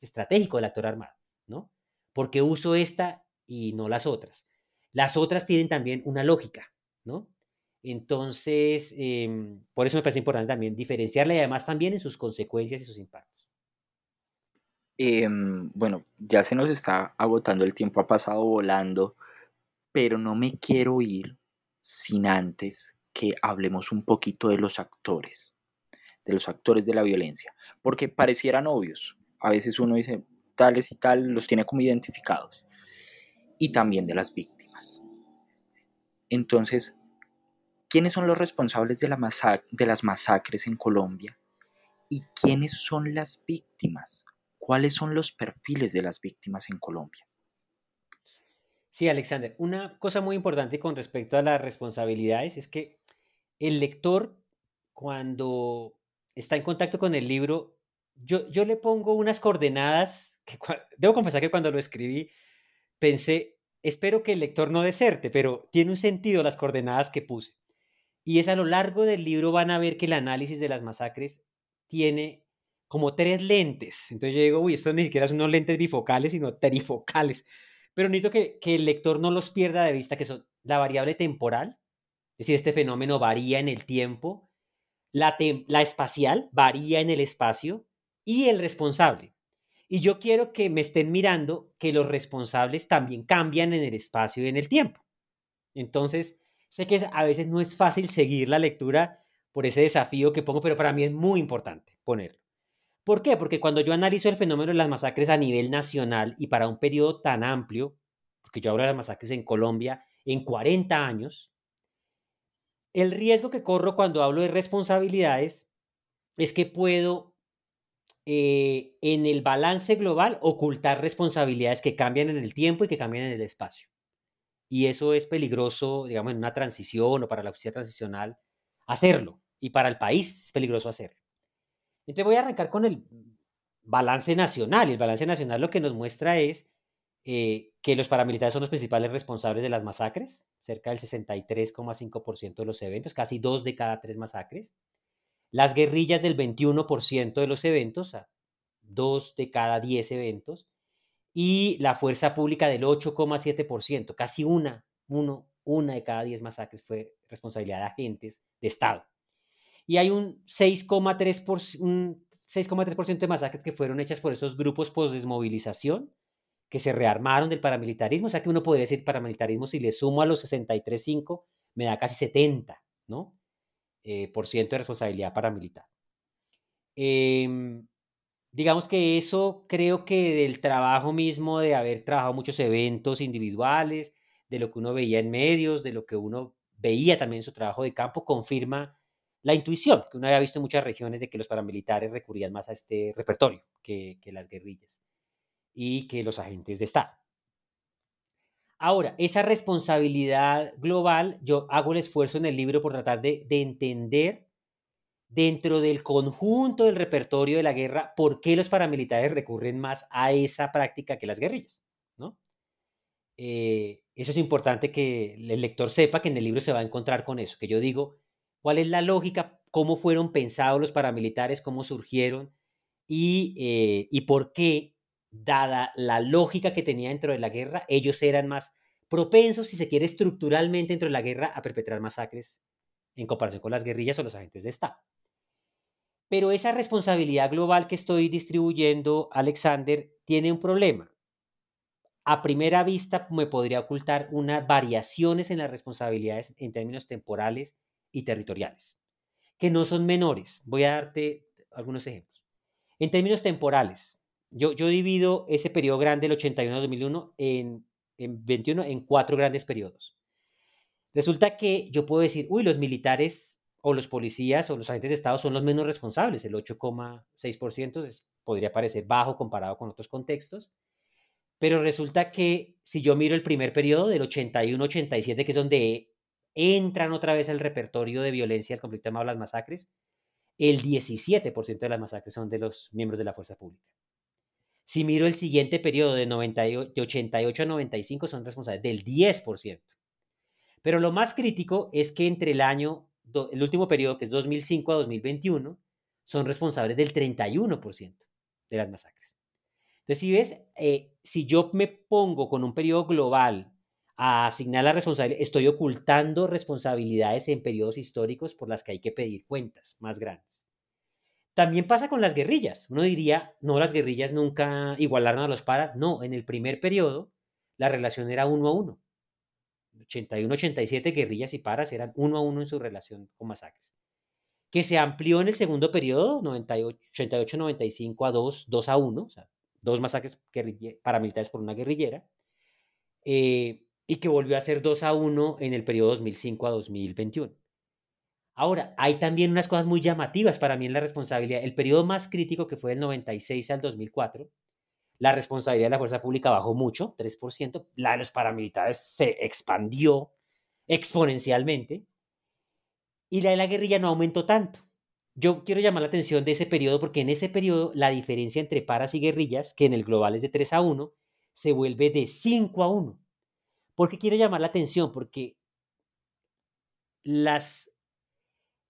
estratégico del actor armado, ¿no? Porque uso esta y no las otras. Las otras tienen también una lógica, ¿no? Entonces, em, por eso me parece importante también diferenciarla y además también en sus consecuencias y sus impactos. Em, bueno, ya se nos está agotando el tiempo, ha pasado volando, pero no me quiero ir sin antes que hablemos un poquito de los actores, de los actores de la violencia, porque parecieran obvios. A veces uno dice, tales y tal, los tiene como identificados, y también de las víctimas. Entonces, ¿Quiénes son los responsables de, la de las masacres en Colombia? ¿Y quiénes son las víctimas? ¿Cuáles son los perfiles de las víctimas en Colombia? Sí, Alexander, una cosa muy importante con respecto a las responsabilidades es que el lector, cuando está en contacto con el libro, yo, yo le pongo unas coordenadas, debo confesar que cuando lo escribí pensé, espero que el lector no deserte, pero tiene un sentido las coordenadas que puse. Y es a lo largo del libro van a ver que el análisis de las masacres tiene como tres lentes. Entonces yo digo, uy, esto ni siquiera son unos lentes bifocales, sino trifocales. Pero necesito que, que el lector no los pierda de vista, que son la variable temporal, es decir, este fenómeno varía en el tiempo, la, la espacial varía en el espacio y el responsable. Y yo quiero que me estén mirando que los responsables también cambian en el espacio y en el tiempo. Entonces, sé que a veces no es fácil seguir la lectura por ese desafío que pongo, pero para mí es muy importante ponerlo. ¿Por qué? Porque cuando yo analizo el fenómeno de las masacres a nivel nacional y para un periodo tan amplio, porque yo hablo de las masacres en Colombia en 40 años, el riesgo que corro cuando hablo de responsabilidades es que puedo eh, en el balance global ocultar responsabilidades que cambian en el tiempo y que cambian en el espacio. Y eso es peligroso, digamos, en una transición o para la justicia transicional, hacerlo. Y para el país es peligroso hacerlo. Entonces voy a arrancar con el balance nacional. Y el balance nacional lo que nos muestra es eh, que los paramilitares son los principales responsables de las masacres, cerca del 63,5% de los eventos, casi dos de cada tres masacres. Las guerrillas del 21% de los eventos, dos de cada diez eventos. Y la fuerza pública del 8,7%, casi una, uno, una de cada diez masacres fue responsabilidad de agentes de Estado y hay un 6,3% de masacres que fueron hechas por esos grupos post-desmovilización que se rearmaron del paramilitarismo. O sea que uno podría decir paramilitarismo si le sumo a los 63,5 me da casi 70, ¿no? Eh, por ciento de responsabilidad paramilitar. Em, digamos que eso creo que del trabajo mismo, de haber trabajado muchos eventos individuales, de lo que uno veía en medios, de lo que uno veía también en su trabajo de campo, confirma la intuición que uno había visto en muchas regiones de que los paramilitares recurrían más a este repertorio que, las guerrillas y que los agentes de Estado. Ahora, esa responsabilidad global, yo hago el esfuerzo en el libro por tratar de, entender dentro del conjunto del repertorio de la guerra por qué los paramilitares recurren más a esa práctica que las guerrillas. ¿no? Eh, eso es importante que el lector sepa que en el libro se va a encontrar con eso, que yo digo, cuál es la lógica, cómo fueron pensados los paramilitares, cómo surgieron y, eh, y por qué, dada la lógica que tenía dentro de la guerra, ellos eran más propensos, si se quiere, estructuralmente dentro de la guerra a perpetrar masacres en comparación con las guerrillas o los agentes de Estado. Pero esa responsabilidad global que estoy distribuyendo, Alexander, tiene un problema. A primera vista me podría ocultar unas variaciones en las responsabilidades en términos temporales y territoriales, que no son menores. Voy a darte algunos ejemplos. En términos temporales, yo, yo divido ese periodo grande del 81 2001 en, en 21 en cuatro grandes periodos. Resulta que yo puedo decir, uy, los militares o los policías o los agentes de Estado son los menos responsables, el 8,6% podría parecer bajo comparado con otros contextos, pero resulta que si yo miro el primer periodo del 81-87, que es donde entran otra vez al repertorio de violencia, el conflicto armado, las masacres, el 17% de las masacres son de los miembros de la fuerza pública. Si miro el siguiente periodo de, 88 a 95 son responsables del 10%. Pero lo más crítico es que entre el año, el último periodo, que es 2005 a 2021, son responsables del 31% de las masacres. Entonces, si ves, eh, si yo me pongo con un periodo global a asignar la responsabilidad, estoy ocultando responsabilidades en periodos históricos por las que hay que pedir cuentas más grandes. También pasa con las guerrillas. Uno diría, no, las guerrillas nunca igualaron a los paras. No, en el primer periodo la relación era uno a uno. 81-87 guerrillas y paras eran uno a uno en su relación con masacres. Que se amplió en el segundo periodo, 88-95 a 2, 2 a 1, o sea, dos masacres paramilitares por una guerrillera. Eh, y que volvió a ser 2 a 1 en el periodo 2005 a 2021. Ahora, hay también unas cosas muy llamativas para mí en la responsabilidad. El periodo más crítico, que fue del 96 al 2004, la responsabilidad de la fuerza pública bajó mucho, 3%. La de los paramilitares se expandió exponencialmente. Y la de la guerrilla no aumentó tanto. Yo quiero llamar la atención de ese periodo porque en ese periodo la diferencia entre paras y guerrillas, que en el global es de 3 a 1, se vuelve de 5 a 1. ¿Por qué quiero llamar la atención? Porque las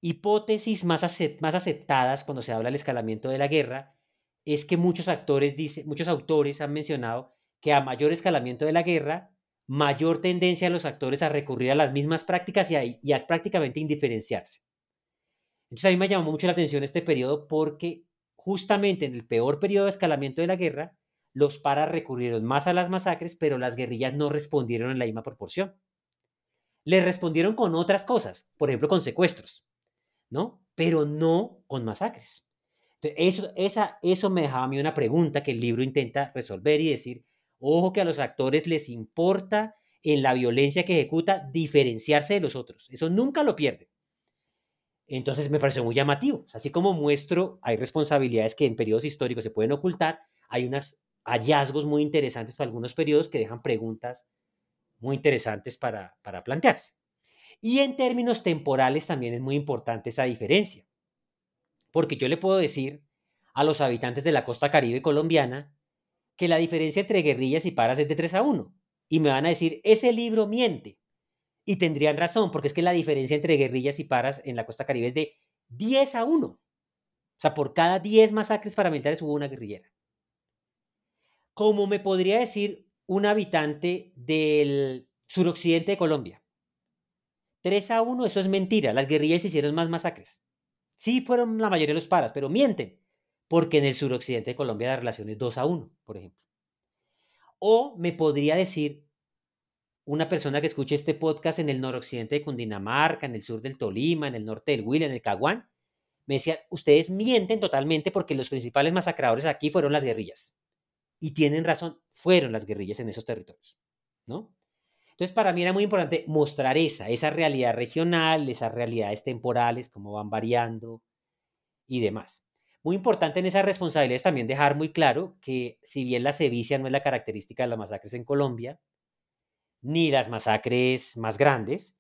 hipótesis más, aceptadas cuando se habla del escalamiento de la guerra es que muchos actores dicen, muchos autores han mencionado que a mayor escalamiento de la guerra, mayor tendencia a los actores a recurrir a las mismas prácticas y a, y a prácticamente indiferenciarse. Entonces a mí me llamó mucho la atención este periodo porque justamente en el peor periodo de escalamiento de la guerra, los paras recurrieron más a las masacres, pero las guerrillas no respondieron en la misma proporción. Le respondieron con otras cosas, por ejemplo, con secuestros, ¿no? Pero no con masacres. eso, esa, eso me dejaba a mí una pregunta que el libro intenta resolver y decir, ojo que a los actores les importa en la violencia que ejecuta diferenciarse de los otros. Eso nunca lo pierden. Entonces me pareció muy llamativo. Así como muestro, hay responsabilidades que en periodos históricos se pueden ocultar, hay unos hallazgos muy interesantes para algunos periodos que dejan preguntas muy interesantes para, para plantearse. Y en términos temporales también es muy importante esa diferencia, porque yo le puedo decir a los habitantes de la costa caribe colombiana que la diferencia entre guerrillas y paras es de 3 a 1. Y me van a decir, ese libro miente. Y tendrían razón, porque es que la diferencia entre guerrillas y paras en la costa caribe es de 10 a 1. O sea, por cada 10 masacres paramilitares hubo una guerrillera. Como me podría decir un habitante del suroccidente de Colombia. 3 a 1, eso es mentira. Las guerrillas hicieron más masacres. Sí fueron la mayoría de los paras, pero mienten. Porque en el suroccidente de Colombia la relación es 2 a 1, por ejemplo. O me podría decir una persona que escuche este podcast en el noroccidente de Cundinamarca, en el sur del Tolima, en el norte del Huila, en el Caguán, me decía, ustedes mienten totalmente porque los principales masacradores aquí fueron las guerrillas y tienen razón, fueron las guerrillas en esos territorios, ¿no? Entonces, para mí era muy importante mostrar esa, esa realidad regional, esas realidades temporales, cómo van variando y demás. Muy importante en esas responsabilidades también dejar muy claro que si bien la sevicia no es la característica de las masacres en Colombia, ni las masacres más grandes,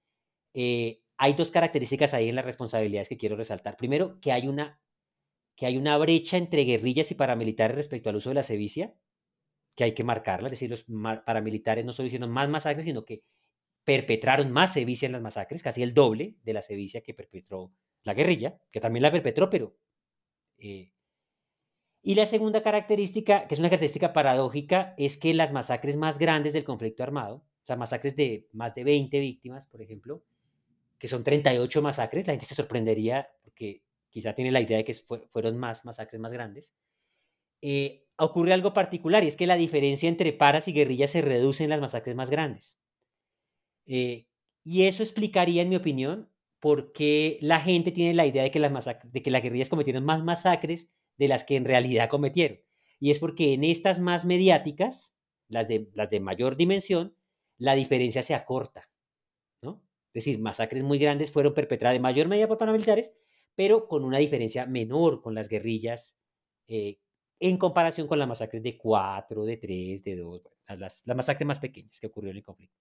eh, hay dos características ahí en las responsabilidades que quiero resaltar. Primero, que hay una, que hay una brecha entre guerrillas y paramilitares respecto al uso de la sevicia, que hay que marcarla, es decir, los paramilitares no solo hicieron más masacres, sino que perpetraron más sevicia en las masacres, casi el doble de la sevicia que perpetró la guerrilla, que también la perpetró, pero... Eh, y la segunda característica, que es una característica paradójica, es que las masacres más grandes del conflicto armado, o sea, masacres de más de 20 víctimas, por ejemplo, que son 38 masacres, la gente se sorprendería porque quizá tiene la idea de que fueron más masacres más grandes, eh, ocurre algo particular y es que la diferencia entre paras y guerrillas se reduce en las masacres más grandes. Eh, y eso explicaría, en mi opinión, por qué la gente tiene la idea de que, las de que las guerrillas cometieron más masacres de las que en realidad cometieron. Y es porque en estas más mediáticas, las de, las de mayor dimensión, la diferencia se acorta. ¿no? Es decir, masacres muy grandes fueron perpetradas de mayor medida por paramilitares, pero con una diferencia menor con las guerrillas eh, en comparación con las masacres de 4, de 3, de 2, las, las masacres más pequeñas que ocurrieron en el conflicto.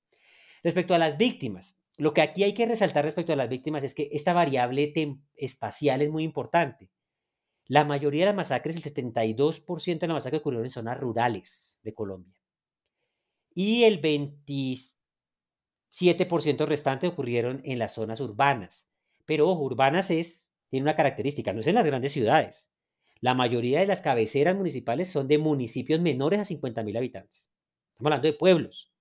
Respecto a las víctimas, lo que aquí hay que resaltar respecto a las víctimas es que esta variable espacial es muy importante. La mayoría de las masacres, el 72% de las masacres ocurrieron en zonas rurales de Colombia. Y el 27% restante ocurrieron en las zonas urbanas. Pero urbanas es, tiene una característica, no es en las grandes ciudades. La mayoría de las cabeceras municipales son de municipios menores a 50.000 habitantes. Estamos hablando de pueblos.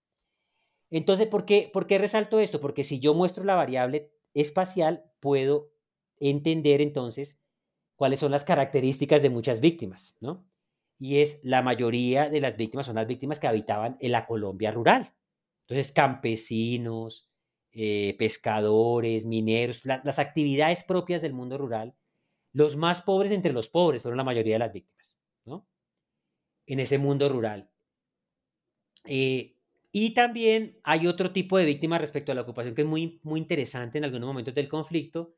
Entonces, ¿por qué, ¿por qué resalto esto? Porque si yo muestro la variable espacial, puedo entender entonces cuáles son las características de muchas víctimas, ¿no? Y es la mayoría de las víctimas son las víctimas que habitaban en la Colombia rural. Entonces, campesinos, eh, pescadores, mineros, las actividades propias del mundo rural los más pobres entre los pobres fueron la mayoría de las víctimas, ¿no? En ese mundo rural. Eh, y también hay otro tipo de víctimas respecto a la ocupación que es muy, muy interesante en algunos momentos del conflicto,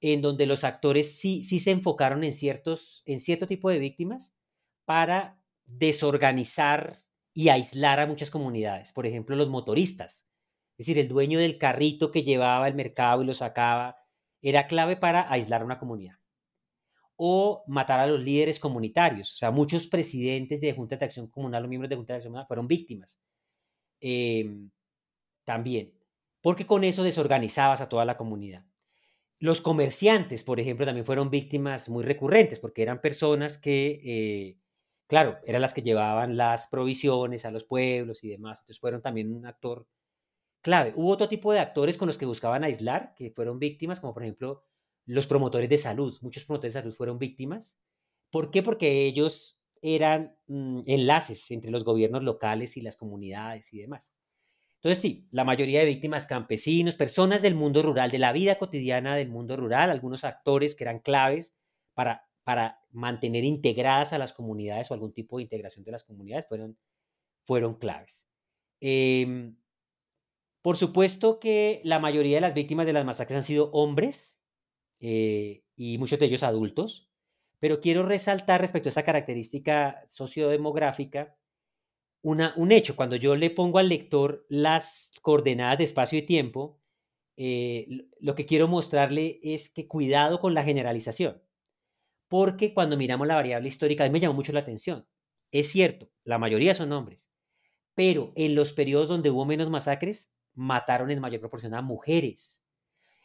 en donde los actores sí, sí se enfocaron en, ciertos, en cierto tipo de víctimas para desorganizar y aislar a muchas comunidades. Por ejemplo, los motoristas. Es decir, el dueño del carrito que llevaba el mercado y lo sacaba era clave para aislar una comunidad. O matar a los líderes comunitarios. O sea, muchos presidentes de Junta de Acción Comunal o miembros de Junta de Acción Comunal fueron víctimas. Em, también. Porque con eso desorganizabas a toda la comunidad. Los comerciantes, por ejemplo, también fueron víctimas muy recurrentes porque eran personas que, eh, claro, eran las que llevaban las provisiones a los pueblos y demás. Entonces fueron también un actor clave. Hubo otro tipo de actores con los que buscaban aislar, que fueron víctimas, como por ejemplo los promotores de salud. Muchos promotores de salud fueron víctimas. ¿Por qué? Porque ellos eran mm, enlaces entre los gobiernos locales y las comunidades y demás. Entonces sí, la mayoría de víctimas campesinos, personas del mundo rural, de la vida cotidiana del mundo rural, algunos actores que eran claves para, para mantener integradas a las comunidades o algún tipo de integración de las comunidades, fueron, fueron claves. Em, por supuesto que la mayoría de las víctimas de las masacres han sido hombres eh, y muchos de ellos adultos, pero quiero resaltar respecto a esa característica sociodemográfica un hecho. Cuando yo le pongo al lector las coordenadas de espacio y tiempo, eh, lo que quiero mostrarle es que cuidado con la generalización. Porque cuando miramos la variable histórica, a mí me llamó mucho la atención. Es cierto, la mayoría son hombres, pero en los periodos donde hubo menos masacres, mataron en mayor proporción a mujeres.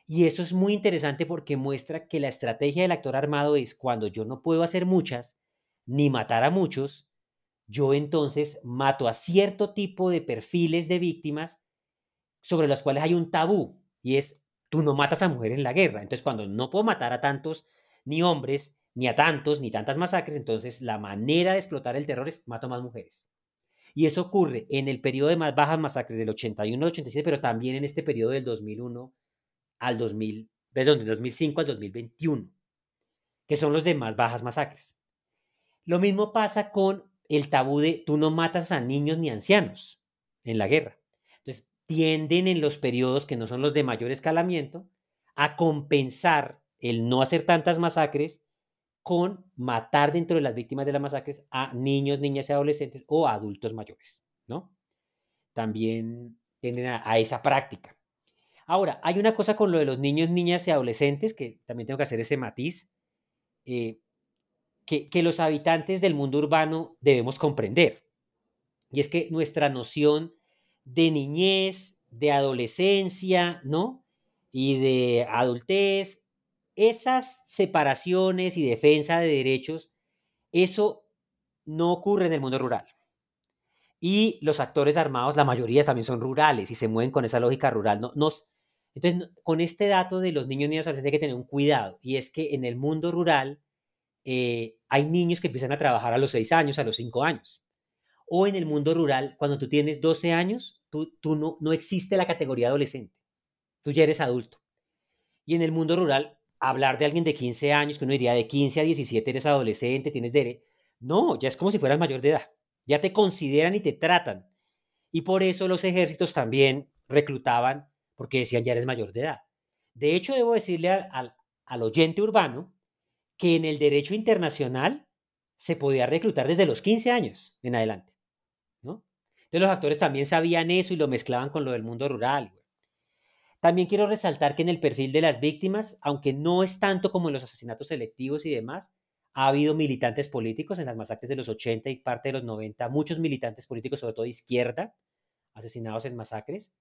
Y eso es muy interesante porque muestra que la estrategia del actor armado es cuando yo no puedo hacer muchas, ni matar a muchos, yo entonces mato a cierto tipo de perfiles de víctimas sobre los cuales hay un tabú y es, tú no matas a mujeres en la guerra. Entonces, cuando no puedo matar a tantos, ni hombres, ni a tantos, ni tantas masacres, entonces la manera de explotar el terror es mato más mujeres. Y eso ocurre en el periodo de más bajas masacres del 81 al 87, pero también en este periodo del 2001 al 2000, perdón, del 2005 al 2021, que son los de más bajas masacres. Lo mismo pasa con el tabú de tú no matas a niños ni ancianos en la guerra. Entonces, tienden en los periodos que no son los de mayor escalamiento a compensar el no hacer tantas masacres con matar dentro de las víctimas de las masacres a niños, niñas y adolescentes o adultos mayores, ¿no? También tienden a, esa práctica. Ahora, hay una cosa con lo de los niños, niñas y adolescentes que también tengo que hacer ese matiz. Eh, que, los habitantes del mundo urbano debemos comprender. Y es que nuestra noción de niñez, de adolescencia, ¿no? Y de adultez, esas separaciones y defensa de derechos, eso no ocurre en el mundo rural. Y los actores armados, la mayoría también son rurales y se mueven con esa lógica rural. No, nos, entonces, con este dato de los niños niñas adolescentes hay que tener un cuidado. Y es que en el mundo rural, eh, hay niños que empiezan a trabajar a los 6 años, a los 5 años. O en el mundo rural, cuando tú tienes 12 años, tú, tú no, no existe la categoría adolescente. Tú ya eres adulto. Y en el mundo rural, hablar de alguien de 15 años, que uno diría de 15 a 17 eres adolescente, tienes derecho. No, ya es como si fueras mayor de edad. Ya te consideran y te tratan. Y por eso los ejércitos también reclutaban, porque decían ya eres mayor de edad. De hecho, debo decirle al, oyente urbano que en el derecho internacional se podía reclutar desde los 15 años en adelante. Entonces los actores también sabían eso y lo mezclaban con lo del mundo rural. También quiero resaltar que en el perfil de las víctimas, aunque no es tanto como en los asesinatos selectivos y demás, ha habido militantes políticos en las masacres de los 80 y parte de los 90, muchos militantes políticos, sobre todo de izquierda, asesinados en masacres.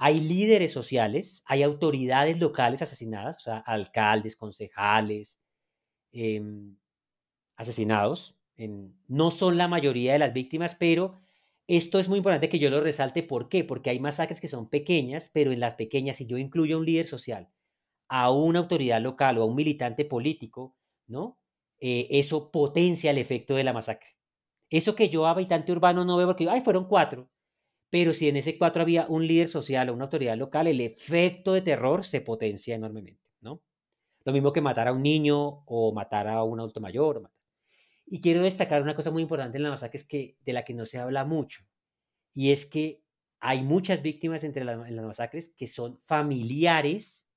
Hay líderes sociales, hay autoridades locales asesinadas, o sea, alcaldes, concejales, Em, asesinados. No son la mayoría de las víctimas, pero esto es muy importante que yo lo resalte. ¿Por qué? Porque hay masacres que son pequeñas, pero en las pequeñas, si yo incluyo a un líder social, a una autoridad local o a un militante político, ¿no? Eh, eso potencia el efecto de la masacre. Eso que yo, habitante urbano, no veo porque, ay, fueron cuatro. Pero si en ese cuatro había un líder social o una autoridad local, el efecto de terror se potencia enormemente, ¿no? Lo mismo que matar a un niño o matar a un adulto mayor. Y quiero destacar una cosa muy importante en la masacre es que, de la que no se habla mucho, y es que hay muchas víctimas entre en las masacres que son familiares,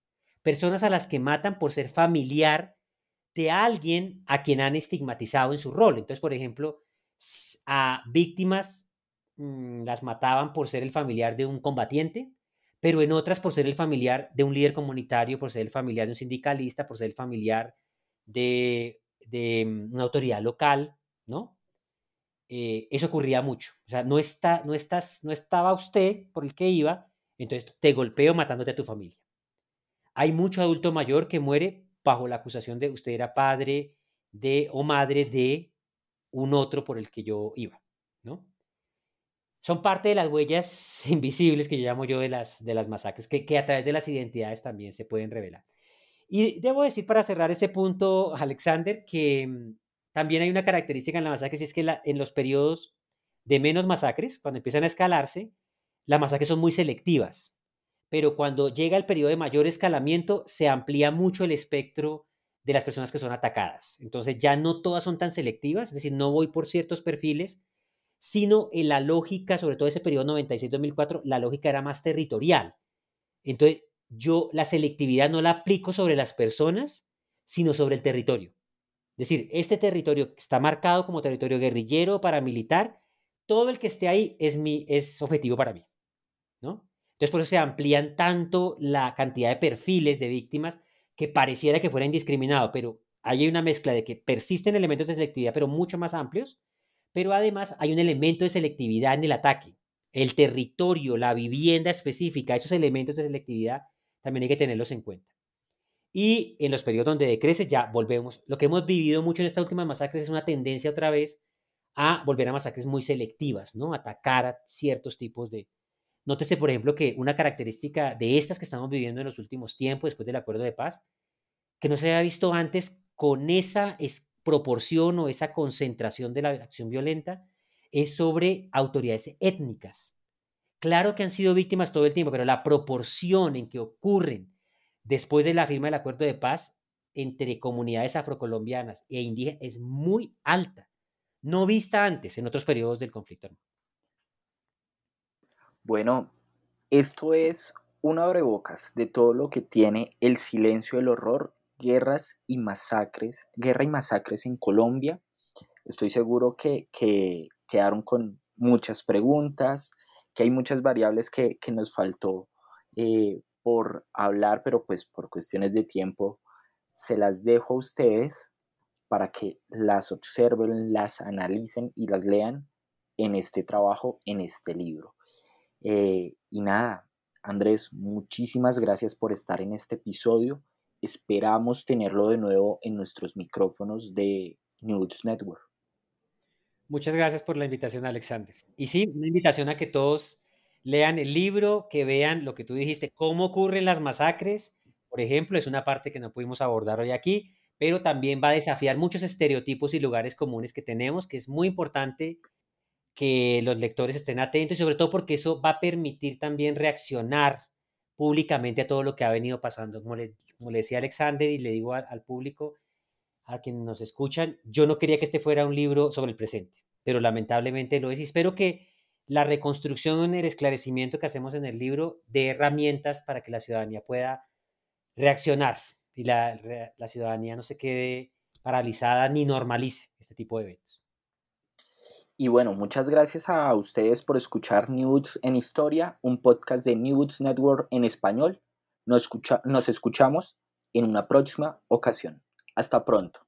personas a las que matan por ser familiar de alguien a quien han estigmatizado en su rol. Entonces, por ejemplo, a víctimas mm, las mataban por ser el familiar de un combatiente, pero en otras por ser el familiar de un líder comunitario, por ser el familiar de un sindicalista, por ser el familiar de, mm, una autoridad local, ¿no? Eh, eso ocurría mucho. O sea, no, está, no, estás, no estaba usted por el que iba, entonces te golpeo matándote a tu familia. Hay mucho adulto mayor que muere bajo la acusación de usted era padre de o madre de un otro por el que yo iba, ¿no? Son parte de las huellas invisibles que yo llamo yo de las, de las masacres, que, que a través de las identidades también se pueden revelar. Y debo decir para cerrar ese punto, Alexander, que mm, también hay una característica en la masacre, y es que en los periodos de menos masacres, cuando empiezan a escalarse, las masacres son muy selectivas pero cuando llega el periodo de mayor escalamiento, se amplía mucho el espectro de las personas que son atacadas. Entonces ya no todas son tan selectivas, es decir, no voy por ciertos perfiles, sino en la lógica, sobre todo ese periodo 96-2004, la lógica era más territorial. Entonces yo la selectividad no la aplico sobre las personas, sino sobre el territorio. Es decir, este territorio está marcado como territorio guerrillero, paramilitar, todo el que esté ahí es, mi, es objetivo para mí. ¿no? Entonces, por eso se amplían tanto la cantidad de perfiles de víctimas que pareciera que fuera indiscriminado, pero hay una mezcla de que persisten elementos de selectividad, pero mucho más amplios, pero además hay un elemento de selectividad en el ataque. El territorio, la vivienda específica, esos elementos de selectividad también hay que tenerlos en cuenta. Y en los periodos donde decrece, ya volvemos. Lo que hemos vivido mucho en estas últimas masacres es una tendencia otra vez a volver a masacres muy selectivas, ¿no? Atacar a ciertos tipos de, Nótese, por ejemplo, que una característica de estas que estamos viviendo en los últimos tiempos, después del acuerdo de paz, que no se había visto antes con esa proporción o esa concentración de la acción violenta, es sobre autoridades étnicas. Claro que han sido víctimas todo el tiempo, pero la proporción en que ocurren después de la firma del acuerdo de paz entre comunidades afrocolombianas e indígenas es muy alta, no vista antes en otros periodos del conflicto armado. Bueno, esto es un abrebocas de todo lo que tiene el silencio del horror, guerras y masacres, guerra y masacres en Colombia. Estoy seguro que, que quedaron con muchas preguntas, que hay muchas variables que, nos faltó eh, por hablar, pero pues por cuestiones de tiempo se las dejo a ustedes para que las observen, las analicen y las lean en este trabajo, en este libro. Eh, y nada, Andrés, muchísimas gracias por estar en este episodio. Esperamos tenerlo de nuevo en nuestros micrófonos de News Network. Muchas gracias por la invitación, Alexander. Y sí, una invitación a que todos lean el libro, que vean lo que tú dijiste, cómo ocurren las masacres. Por ejemplo, es una parte que no pudimos abordar hoy aquí, pero también va a desafiar muchos estereotipos y lugares comunes que tenemos, que es muy importante que los lectores estén atentos y sobre todo porque eso va a permitir también reaccionar públicamente a todo lo que ha venido pasando. Como le, decía Alexander y le digo al, público, a quienes nos escuchan, yo no quería que este fuera un libro sobre el presente, pero lamentablemente lo es y espero que la reconstrucción, el esclarecimiento que hacemos en el libro dé herramientas para que la ciudadanía pueda reaccionar y la, la ciudadanía no se quede paralizada ni normalice este tipo de eventos. Y bueno, muchas gracias a ustedes por escuchar News en Historia, un podcast de News Network en español. Nos, nos escuchamos en una próxima ocasión. Hasta pronto.